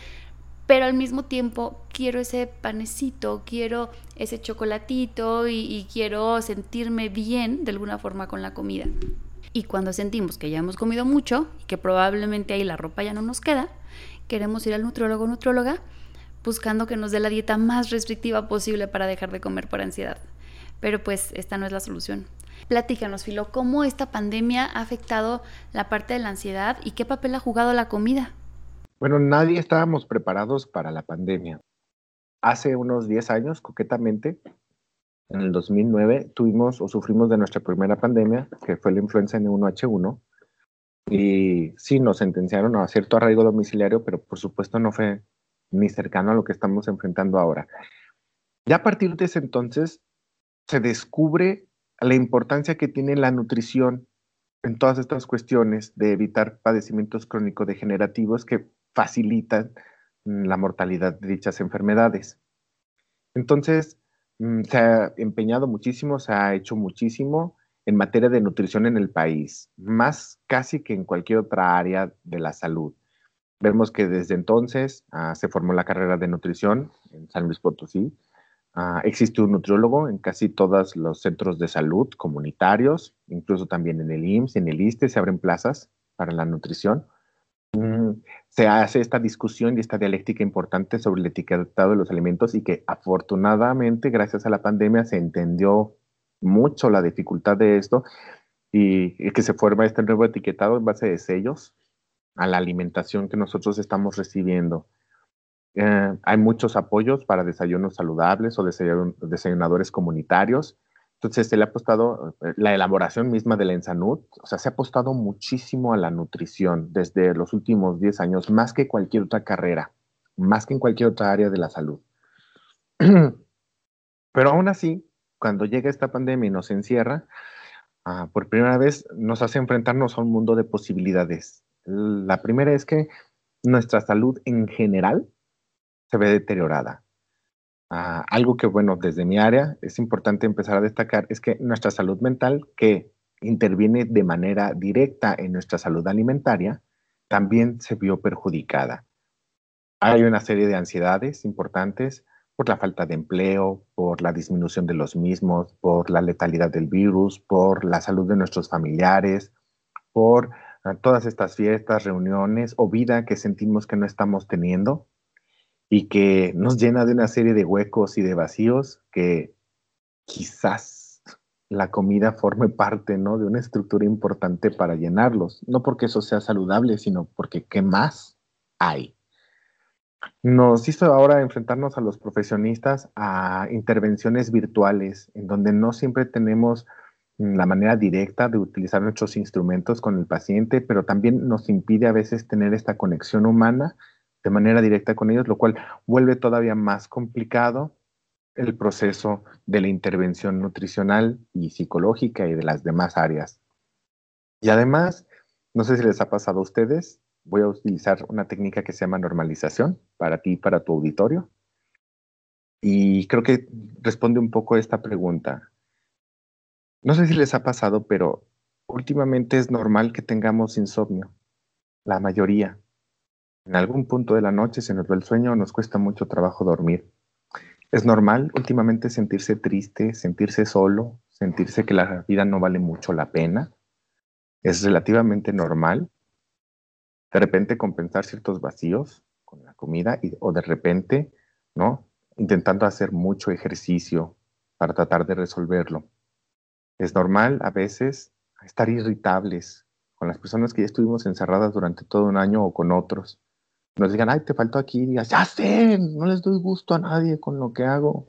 pero al mismo tiempo quiero ese panecito, quiero ese chocolatito y, quiero sentirme bien de alguna forma con la comida. Y cuando sentimos que ya hemos comido mucho y que probablemente ahí la ropa ya no nos queda, queremos ir al nutriólogo o nutrióloga buscando que nos dé la dieta más restrictiva posible para dejar de comer por ansiedad. Pero pues esta no es la solución. Platícanos, Filo, ¿cómo esta pandemia ha afectado la parte de la ansiedad y qué papel ha jugado la comida? Bueno, nadie estábamos preparados para la pandemia. Hace unos 10 años, coquetamente, en el 2009, tuvimos o sufrimos de nuestra primera pandemia, que fue la influenza N1H1. Y sí, nos sentenciaron a cierto arraigo domiciliario, pero por supuesto no fue ni cercano a lo que estamos enfrentando ahora. Ya a partir de ese entonces se descubre la importancia que tiene la nutrición en todas estas cuestiones de evitar padecimientos crónico-degenerativos que facilitan la mortalidad de dichas enfermedades. Entonces, mm, se ha empeñado muchísimo, se ha hecho muchísimo en materia de nutrición en el país, más casi que en cualquier otra área de la salud. Vemos que desde entonces ah, se formó la carrera de nutrición en San Luis Potosí. Ah, existe un nutriólogo en casi todos los centros de salud comunitarios, incluso también en el IMSS, en el ISTE se abren plazas para la nutrición. Mm, se hace esta discusión y esta dialéctica importante sobre el etiquetado de los alimentos y que afortunadamente gracias a la pandemia se entendió mucho la dificultad de esto y, que se forma este nuevo etiquetado en base de sellos a la alimentación que nosotros estamos recibiendo. Eh, hay muchos apoyos para desayunos saludables o desayunadores comunitarios. Entonces, se le ha apostado eh, la elaboración misma de la Ensanud, o sea, se ha apostado muchísimo a la nutrición desde los últimos 10 años, más que cualquier otra carrera, más que en cualquier otra área de la salud. Pero aún así, cuando llega esta pandemia y nos encierra, ah, por primera vez nos hace enfrentarnos a un mundo de posibilidades, la primera es que nuestra salud en general se ve deteriorada. Ah, algo que, bueno, desde mi área es importante empezar a destacar es que nuestra salud mental, que interviene de manera directa en nuestra salud alimentaria, también se vio perjudicada. Hay una serie de ansiedades importantes por la falta de empleo, por la disminución de los mismos, por la letalidad del virus, por la salud de nuestros familiares, por todas estas fiestas, reuniones o vida que sentimos que no estamos teniendo y que nos llena de una serie de huecos y de vacíos que quizás la comida forme parte ¿no? de una estructura importante para llenarlos. No porque eso sea saludable, sino porque ¿qué más hay? Nos hizo ahora enfrentarnos a los profesionistas a intervenciones virtuales, en donde no siempre tenemos la manera directa de utilizar nuestros instrumentos con el paciente, pero también nos impide a veces tener esta conexión humana de manera directa con ellos, lo cual vuelve todavía más complicado el proceso de la intervención nutricional y psicológica y de las demás áreas. Y además, no sé si les ha pasado a ustedes, voy a utilizar una técnica que se llama normalización para ti y para tu auditorio. Y creo que responde un poco a esta pregunta. No sé si les ha pasado, pero últimamente es normal que tengamos insomnio. La mayoría. En algún punto de la noche se nos va el sueño, nos cuesta mucho trabajo dormir. Es normal últimamente sentirse triste, sentirse solo, sentirse que la vida no vale mucho la pena. Es relativamente normal. De repente compensar ciertos vacíos con la comida y, o de repente, ¿no? Intentando hacer mucho ejercicio para tratar de resolverlo. Es normal a veces estar irritables con las personas que ya estuvimos encerradas durante todo un año o con otros. nos digan, ay, te faltó aquí, y digas, ya sé, no les doy gusto a nadie con lo que hago.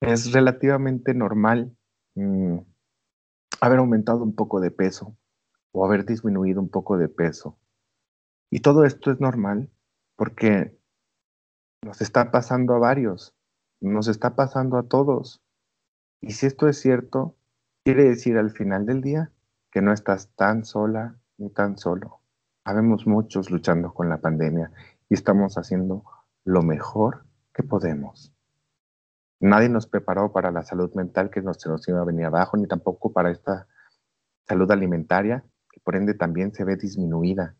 Es relativamente normal mm, haber aumentado un poco de peso o haber disminuido un poco de peso. Y todo esto es normal porque nos está pasando a varios, nos está pasando a todos. Y si esto es cierto, quiere decir al final del día que no estás tan sola ni tan solo. Habemos muchos luchando con la pandemia y estamos haciendo lo mejor que podemos. Nadie nos preparó para la salud mental que nos, se nos iba a venir abajo, ni tampoco para esta salud alimentaria, que por ende también se ve disminuida.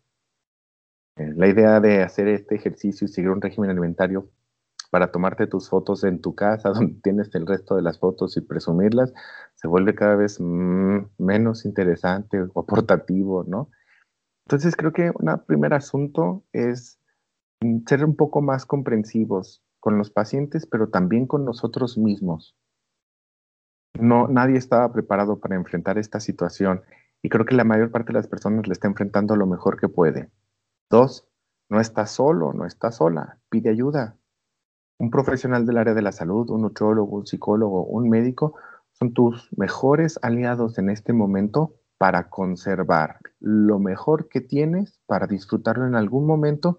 Eh, la idea de hacer este ejercicio y seguir un régimen alimentario para tomarte tus fotos en tu casa, donde tienes el resto de las fotos y presumirlas, se vuelve cada vez mm, menos interesante o aportativo, ¿no? Entonces creo que un primer asunto es mm, ser un poco más comprensivos con los pacientes, pero también con nosotros mismos. No, nadie estaba preparado para enfrentar esta situación y creo que la mayor parte de las personas la está enfrentando lo mejor que puede. Dos, no está solo, no está sola, pide ayuda. Un profesional del área de la salud, un nutriólogo, un psicólogo, un médico, son tus mejores aliados en este momento para conservar lo mejor que tienes, para disfrutarlo en algún momento,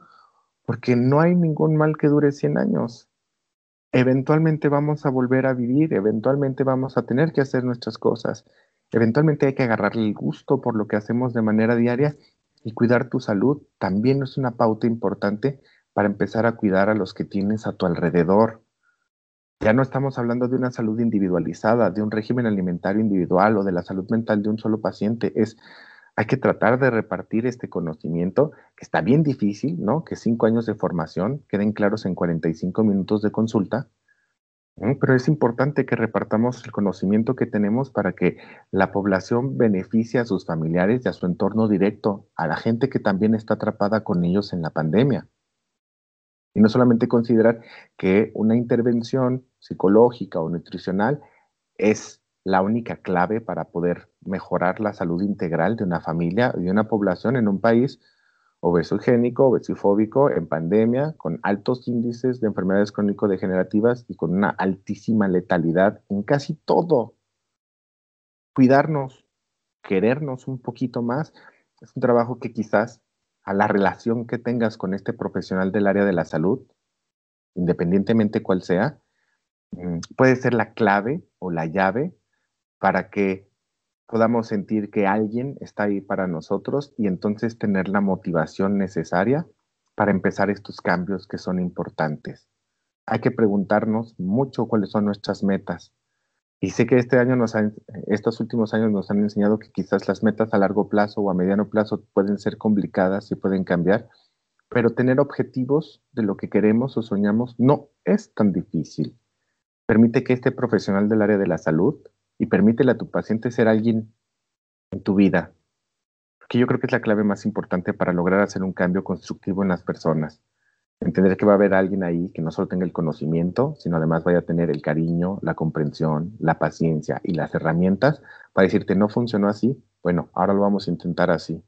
porque no hay ningún mal que dure 100 años. Eventualmente vamos a volver a vivir, eventualmente vamos a tener que hacer nuestras cosas, eventualmente hay que agarrarle el gusto por lo que hacemos de manera diaria y cuidar tu salud también es una pauta importante para empezar a cuidar a los que tienes a tu alrededor. Ya no estamos hablando de una salud individualizada, de un régimen alimentario individual o de la salud mental de un solo paciente. Es, hay que tratar de repartir este conocimiento, que está bien difícil, ¿no? Que cinco años de formación queden claros en 45 minutos de consulta, pero es importante que repartamos el conocimiento que tenemos para que la población beneficie a sus familiares y a su entorno directo, a la gente que también está atrapada con ellos en la pandemia. Y no solamente considerar que una intervención psicológica o nutricional es la única clave para poder mejorar la salud integral de una familia y de una población en un país obesogénico, obesifóbico, en pandemia, con altos índices de enfermedades crónico-degenerativas y con una altísima letalidad en casi todo. Cuidarnos, querernos un poquito más, es un trabajo que quizás a la relación que tengas con este profesional del área de la salud, independientemente cuál sea, mm, puede ser la clave o la llave para que podamos sentir que alguien está ahí para nosotros y entonces tener la motivación necesaria para empezar estos cambios que son importantes. Hay que preguntarnos mucho cuáles son nuestras metas, y sé que este año nos estos últimos años nos han enseñado que quizás las metas a largo plazo o a mediano plazo pueden ser complicadas y pueden cambiar, pero tener objetivos de lo que queremos o soñamos no es tan difícil. Permite que este profesional del área de la salud y permítele a tu paciente ser alguien en tu vida, que yo creo que es la clave más importante para lograr hacer un cambio constructivo en las personas. Entender que va a haber alguien ahí que no solo tenga el conocimiento, sino además vaya a tener el cariño, la comprensión, la paciencia y las herramientas para decirte, no funcionó así, bueno, ahora lo vamos a intentar así.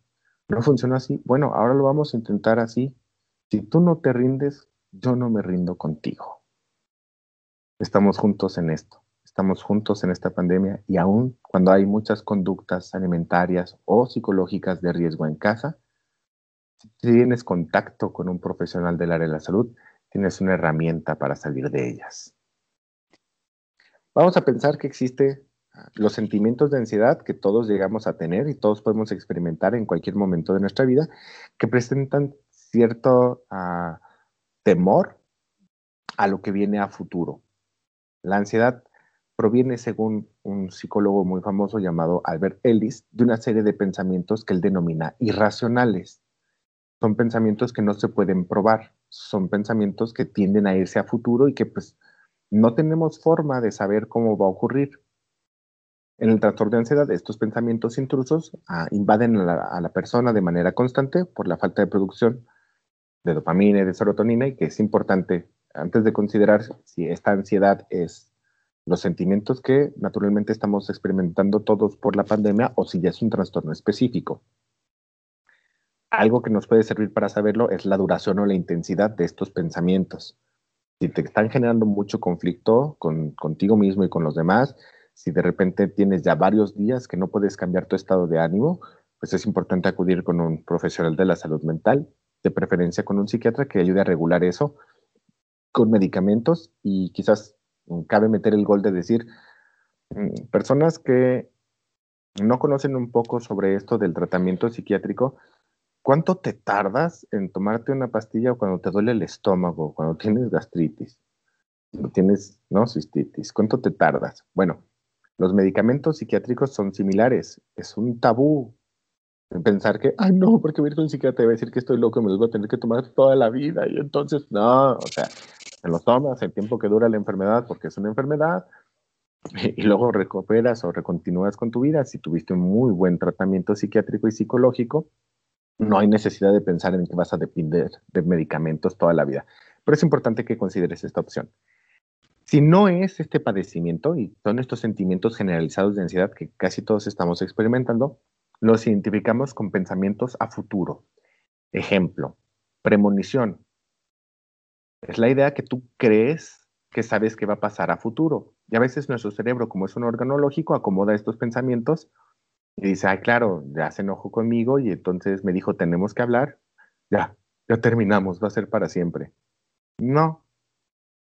No funcionó así, bueno, ahora lo vamos a intentar así. Si tú no te rindes, yo no me rindo contigo. Estamos juntos en esto, estamos juntos en esta pandemia y aún cuando hay muchas conductas alimentarias o psicológicas de riesgo en casa, si tienes contacto con un profesional del área de la salud, tienes una herramienta para salir de ellas. Vamos a pensar que existe ah, los sentimientos de ansiedad que todos llegamos a tener y todos podemos experimentar en cualquier momento de nuestra vida, que presentan cierto ah, temor a lo que viene a futuro. La ansiedad proviene, según un psicólogo muy famoso llamado Albert Ellis, de una serie de pensamientos que él denomina irracionales son pensamientos que no se pueden probar, son pensamientos que tienden a irse a futuro y que pues no tenemos forma de saber cómo va a ocurrir. En el trastorno de ansiedad, estos pensamientos intrusos ah, invaden a la, a la, persona de manera constante por la falta de producción de dopamina y de serotonina y que es importante antes de considerar si esta ansiedad es los sentimientos que naturalmente estamos experimentando todos por la pandemia o si ya es un trastorno específico. Algo que nos puede servir para saberlo es la duración o la intensidad de estos pensamientos. Si te están generando mucho conflicto con, contigo mismo y con los demás, si de repente tienes ya varios días que no puedes cambiar tu estado de ánimo, pues es importante acudir con un profesional de la salud mental, de preferencia con un psiquiatra que ayude a regular eso con medicamentos y quizás cabe meter el gol de decir, mm, personas que no conocen un poco sobre esto del tratamiento psiquiátrico, ¿Cuánto te tardas en tomarte una pastilla cuando te duele el estómago, cuando tienes gastritis, cuando tienes no cistitis? ¿Cuánto te tardas? Bueno, los medicamentos psiquiátricos son similares. Es un tabú pensar que, ay, no, porque voy a ir con un psiquiatra y va a decir que estoy loco y me los voy a tener que tomar toda la vida. Y entonces, no, o sea, te los tomas el tiempo que dura la enfermedad porque es una enfermedad y luego recuperas o recontinúas con tu vida. Si tuviste un muy buen tratamiento psiquiátrico y psicológico, no hay necesidad de pensar en que vas a depender de medicamentos toda la vida. Pero es importante que consideres esta opción. Si no es este padecimiento y son estos sentimientos generalizados de ansiedad que casi todos estamos experimentando, los identificamos con pensamientos a futuro. Ejemplo, premonición. Es la idea que tú crees que sabes que va a pasar a futuro. Y a veces nuestro cerebro, como es un órgano lógico, acomoda estos pensamientos y dice, ay, claro, ya se enojó conmigo y entonces me dijo, tenemos que hablar. Ya, ya terminamos, va a ser para siempre. No.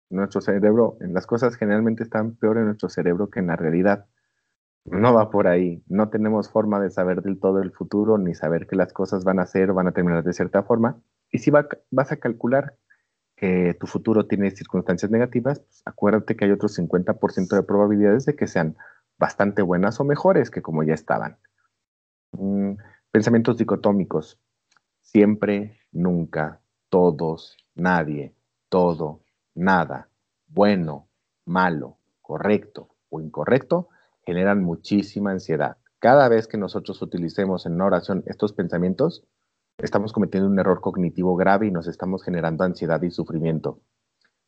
Nuestro cerebro, las cosas generalmente están peor en nuestro cerebro que en la realidad. No va por ahí. No tenemos forma de saber del todo el futuro, ni saber que las cosas van a ser o van a terminar de cierta forma. Y si vas a calcular que tu futuro tiene circunstancias negativas, pues acuérdate que hay otro 50% de probabilidades de que sean bastante buenas o mejores que como ya estaban. Mm, pensamientos dicotómicos. Siempre, nunca, todos, nadie, todo, nada, bueno, malo, correcto o incorrecto, generan muchísima ansiedad. Cada vez que nosotros utilicemos en una oración estos pensamientos, estamos cometiendo un error cognitivo grave y nos estamos generando ansiedad y sufrimiento.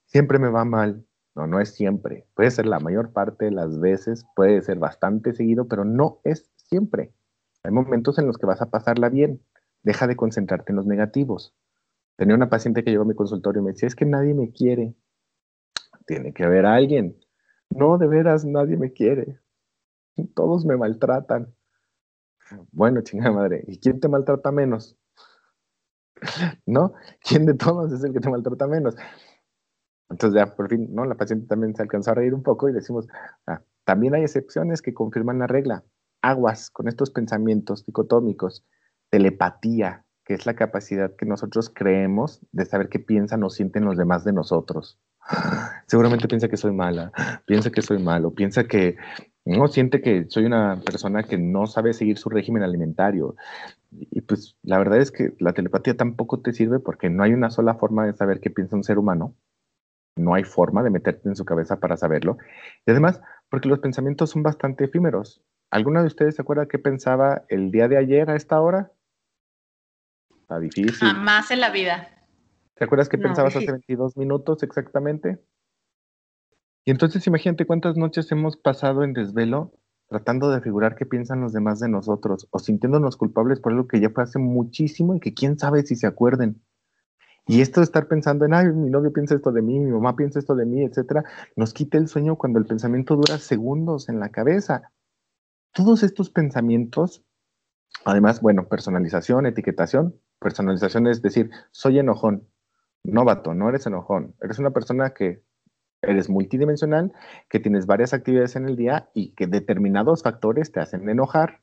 Siempre me va mal, no, no es siempre. Puede ser la mayor parte de las veces, puede ser bastante seguido, pero no es siempre. Hay momentos en los que vas a pasarla bien. Deja de concentrarte en los negativos. Tenía una paciente que llegó a mi consultorio y me decía, es que nadie me quiere. Tiene que haber alguien. No, de veras, nadie me quiere. Todos me maltratan. Bueno, chingada madre, ¿y quién te maltrata menos? ¿No? ¿Quién de todos es el que te maltrata menos? Entonces ya por fin, ¿no? La paciente también se alcanzó a reír un poco y decimos, ah, también hay excepciones que confirman la regla. Aguas con estos pensamientos dicotómicos, telepatía, que es la capacidad que nosotros creemos de saber qué piensan o sienten los demás de nosotros. Seguramente piensa que soy mala, piensa que soy malo, piensa que no siente que soy una persona que no sabe seguir su régimen alimentario. Y pues la verdad es que la telepatía tampoco te sirve porque no hay una sola forma de saber qué piensa un ser humano no hay forma de meterte en su cabeza para saberlo. Y además, porque los pensamientos son bastante efímeros. ¿Alguna de ustedes se acuerda qué pensaba el día de ayer a esta hora? Está difícil. Jamás en la vida. ¿Te acuerdas qué pensabas hace 22 minutos exactamente? Y entonces imagínate cuántas noches hemos pasado en desvelo tratando de figurar qué piensan los demás de nosotros o sintiéndonos culpables por algo que ya fue hace muchísimo y que quién sabe si se acuerden. Y esto de estar pensando en, ay, mi novio piensa esto de mí, mi mamá piensa esto de mí, etcétera, nos quita el sueño cuando el pensamiento dura segundos en la cabeza. Todos estos pensamientos, además, bueno, personalización, etiquetación. Personalización es decir, soy enojón. No, vato, no eres enojón. Eres una persona que eres multidimensional, que tienes varias actividades en el día y que determinados factores te hacen enojar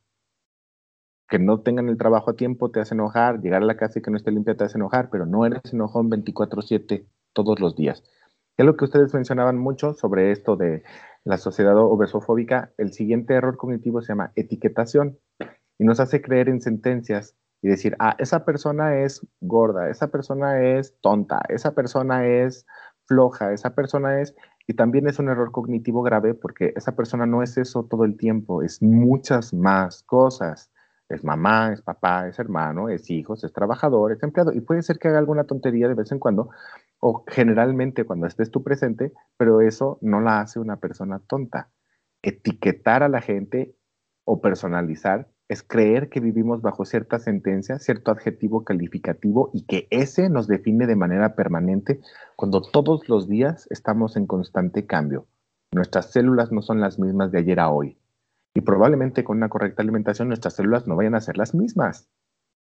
que no tengan el trabajo a tiempo te hace enojar, llegar a la casa y que no esté limpia te hace enojar, pero no eres enojón 24/7 todos los días. Es lo que ustedes mencionaban mucho sobre esto de la sociedad obesofóbica. El siguiente error cognitivo se llama etiquetación y nos hace creer en sentencias y decir, ah, esa persona es gorda, esa persona es tonta, esa persona es floja, esa persona es... Y también es un error cognitivo grave porque esa persona no es eso todo el tiempo, es muchas más cosas es mamá, es papá, es hermano, es hijo, es trabajador, es empleado. Y puede ser que haga alguna tontería de vez en cuando, o generalmente cuando estés tú presente, pero eso no la hace una persona tonta. Etiquetar a la gente o personalizar es creer que vivimos bajo cierta sentencia, cierto adjetivo calificativo y que ese nos define de manera permanente cuando todos los días estamos en constante cambio. Nuestras células no son las mismas de ayer a hoy. Y probablemente con una correcta alimentación nuestras células no vayan a ser las mismas.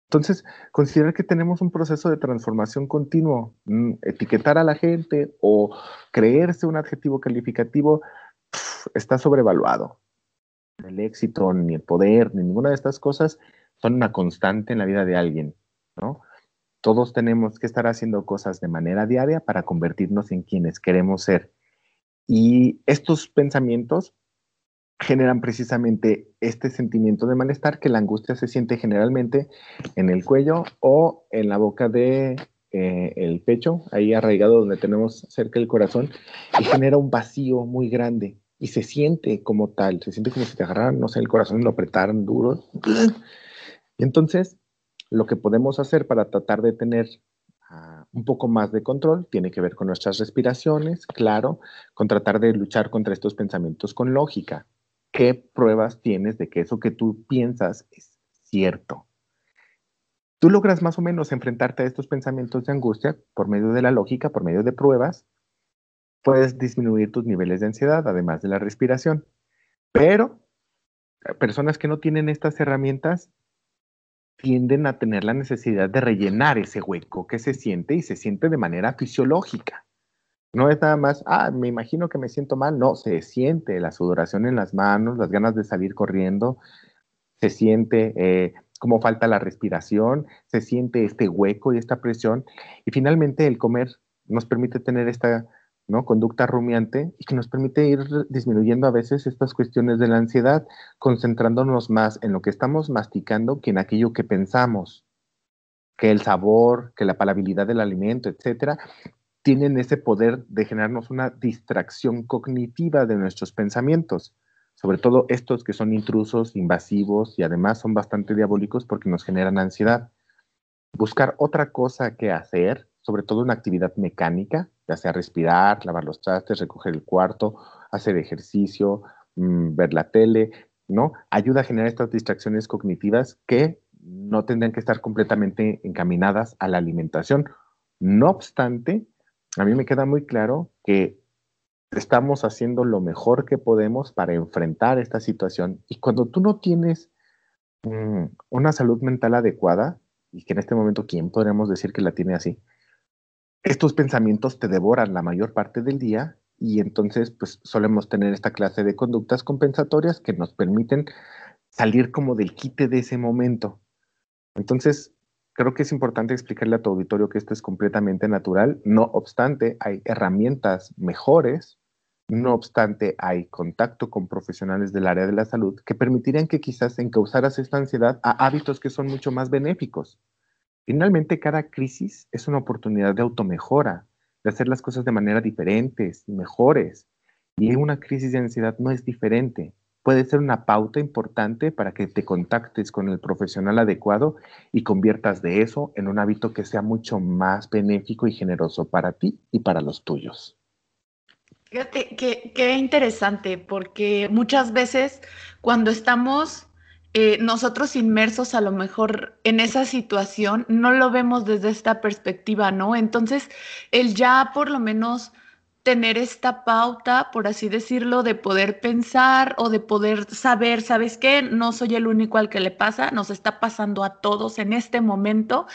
Entonces, considerar que tenemos un proceso de transformación continuo, mm, etiquetar a la gente o creerse un adjetivo calificativo está sobrevaluado. El éxito, ni el poder, ni ninguna de estas cosas son una constante en la vida de alguien, ¿no? Todos tenemos que estar haciendo cosas de manera diaria para convertirnos en quienes queremos ser. Y estos pensamientos generan precisamente este sentimiento de malestar que la angustia se siente generalmente en el cuello o en la boca de eh, el pecho, ahí arraigado donde tenemos cerca del corazón, y genera un vacío muy grande y se siente como tal, se siente como si te agarraran, no sé, el corazón y lo apretaran duro. Y entonces, lo que podemos hacer para tratar de tener ah, un poco más de control tiene que ver con nuestras respiraciones, claro, con tratar de luchar contra estos pensamientos con lógica. ¿Qué pruebas tienes de que eso que tú piensas es cierto? Tú logras más o menos enfrentarte a estos pensamientos de angustia por medio de la lógica, por medio de pruebas. Puedes disminuir tus niveles de ansiedad, además de la respiración. Pero eh, personas que no tienen estas herramientas tienden a tener la necesidad de rellenar ese hueco que se siente y se siente de manera fisiológica. No es nada más, ah, me imagino que me siento mal. No, se siente la sudoración en las manos, las ganas de salir corriendo, se siente eh, como falta la respiración, se siente este hueco y esta presión. Y finalmente el comer nos permite tener esta ¿no? conducta rumiante y que nos permite ir disminuyendo a veces estas cuestiones de la ansiedad, concentrándonos más en lo que estamos masticando que en aquello que pensamos que el sabor, que la palabilidad del alimento, etcétera, tienen ese poder de generarnos una distracción cognitiva de nuestros pensamientos, sobre todo estos que son intrusos, invasivos y además son bastante diabólicos porque nos generan ansiedad. Buscar otra cosa que hacer, sobre todo una actividad mecánica, ya sea respirar, lavar los trastes, recoger el cuarto, hacer ejercicio, mm, ver la tele, ¿no? Ayuda a generar estas distracciones cognitivas que no tendrían que estar completamente encaminadas a la alimentación. No obstante, a mí me queda muy claro que estamos haciendo lo mejor que podemos para enfrentar esta situación. Y cuando tú no tienes mm, una salud mental adecuada, y que en este momento, ¿quién podríamos decir que la tiene así? Estos pensamientos te devoran la mayor parte del día y entonces pues solemos tener esta clase de conductas compensatorias que nos permiten salir como del quite de ese momento. Entonces, Creo que es importante explicarle a tu auditorio que esto es completamente natural. No obstante, hay herramientas mejores. No obstante, hay contacto con profesionales del área de la salud que permitirían que quizás encauzaras esta ansiedad a hábitos que son mucho más benéficos. Finalmente, cada crisis es una oportunidad de automejora, de hacer las cosas de manera diferentes y mejores. Y una crisis de ansiedad no es diferente puede ser una pauta importante para que te contactes con el profesional adecuado y conviertas de eso en un hábito que sea mucho más benéfico y generoso para ti y para los tuyos. Fíjate, qué, interesante, porque muchas veces cuando estamos eh, nosotros inmersos a lo mejor en esa situación, no lo vemos desde esta perspectiva, ¿no? Entonces, el ya por lo menos tener esta pauta, por así decirlo, de poder pensar o de poder saber, ¿sabes qué? No soy el único al que le pasa, nos está pasando a todos en este momento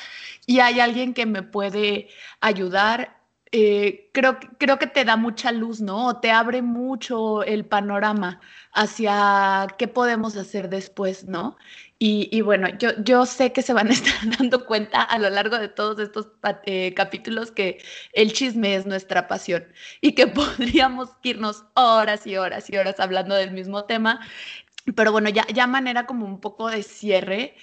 y hay alguien que me puede ayudar. Eh, creo, creo que te da mucha luz, ¿no? O te abre mucho el panorama hacia qué podemos hacer después, ¿no? Y, bueno, yo, yo sé que se van a estar dando cuenta a lo largo de todos estos eh, capítulos que el chisme es nuestra pasión y que podríamos irnos horas y horas y horas hablando del mismo tema. Pero bueno, ya, ya manera como un poco de cierre,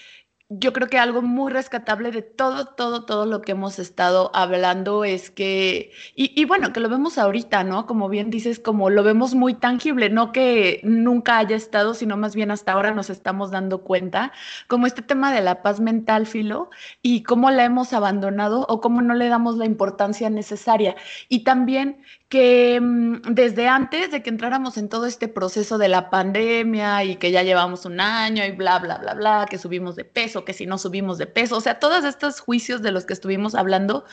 yo creo que algo muy rescatable de todo, todo, todo lo que hemos estado hablando es que, y, bueno, que lo vemos ahorita, ¿no? Como bien dices, como lo vemos muy tangible, no que nunca haya estado, sino más bien hasta ahora nos estamos dando cuenta, como este tema de la paz mental, Filo, y cómo la hemos abandonado o cómo no le damos la importancia necesaria. Y también que mm, desde antes de que entráramos en todo este proceso de la pandemia y que ya llevamos un año y bla, bla, bla, bla, que subimos de peso, que si no subimos de peso, o sea, todos estos juicios de los que estuvimos hablando,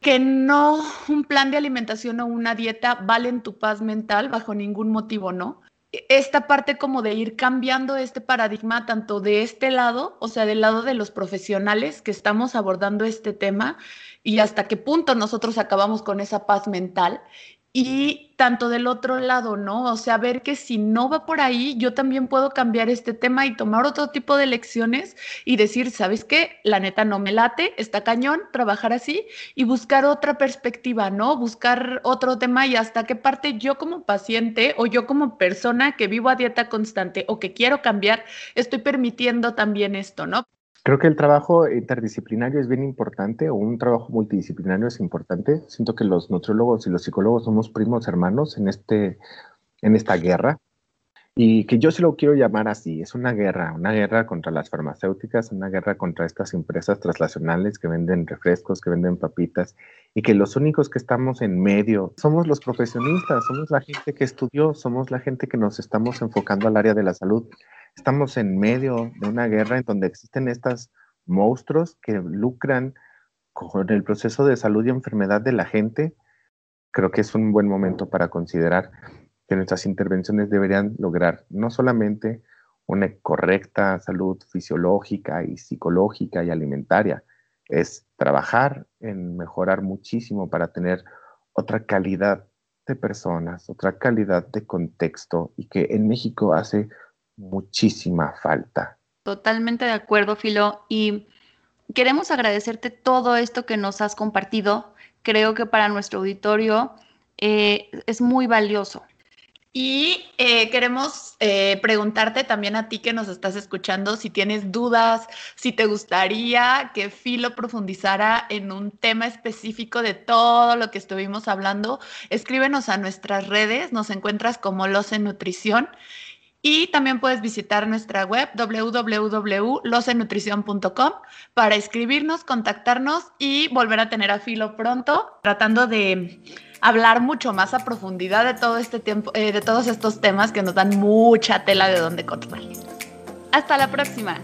que no un plan de alimentación o una dieta valen tu paz mental bajo ningún motivo, ¿no? esta parte como de ir cambiando este paradigma tanto de este lado, o sea, del lado de los profesionales que estamos abordando este tema y hasta qué punto nosotros acabamos con esa paz mental y tanto del otro lado, ¿no? O sea, ver que si no va por ahí, yo también puedo cambiar este tema y tomar otro tipo de lecciones y decir, ¿sabes qué? La neta no me late, está cañón, trabajar así y buscar otra perspectiva, ¿no? Buscar otro tema y hasta qué parte yo como paciente o yo como persona que vivo a dieta constante o que quiero cambiar, estoy permitiendo también esto, ¿no? Creo que el trabajo interdisciplinario es bien importante, o un trabajo multidisciplinario es importante. Siento que los nutriólogos y los psicólogos somos primos hermanos en, este, en esta guerra, y que yo sí lo quiero llamar así, es una guerra, una guerra contra las farmacéuticas, una guerra contra estas empresas traslacionales que venden refrescos, que venden papitas, y que los únicos que estamos en medio somos los profesionistas, somos la gente que estudió, somos la gente que nos estamos enfocando al área de la salud. Estamos en medio de una guerra en donde existen estos monstruos que lucran con el proceso de salud y enfermedad de la gente. Creo que es un buen momento para considerar que nuestras intervenciones deberían lograr no solamente una correcta salud fisiológica y psicológica y alimentaria, es trabajar en mejorar muchísimo para tener otra calidad de personas, otra calidad de contexto y que en México hace muchísima falta. Totalmente de acuerdo, Filo. Y queremos agradecerte todo esto que nos has compartido. Creo que para nuestro auditorio eh, es muy valioso. Y eh, queremos eh, preguntarte también a ti que nos estás escuchando si tienes dudas, si te gustaría que Filo profundizara en un tema específico de todo lo que estuvimos hablando, escríbenos a nuestras redes, nos encuentras como Los en Nutrición y también puedes visitar nuestra web www.losenutrición.com para escribirnos, contactarnos y volver a tener a filo pronto, tratando de hablar mucho más a profundidad de todo este tiempo, eh, de todos estos temas que nos dan mucha tela de dónde cortar. Hasta la próxima.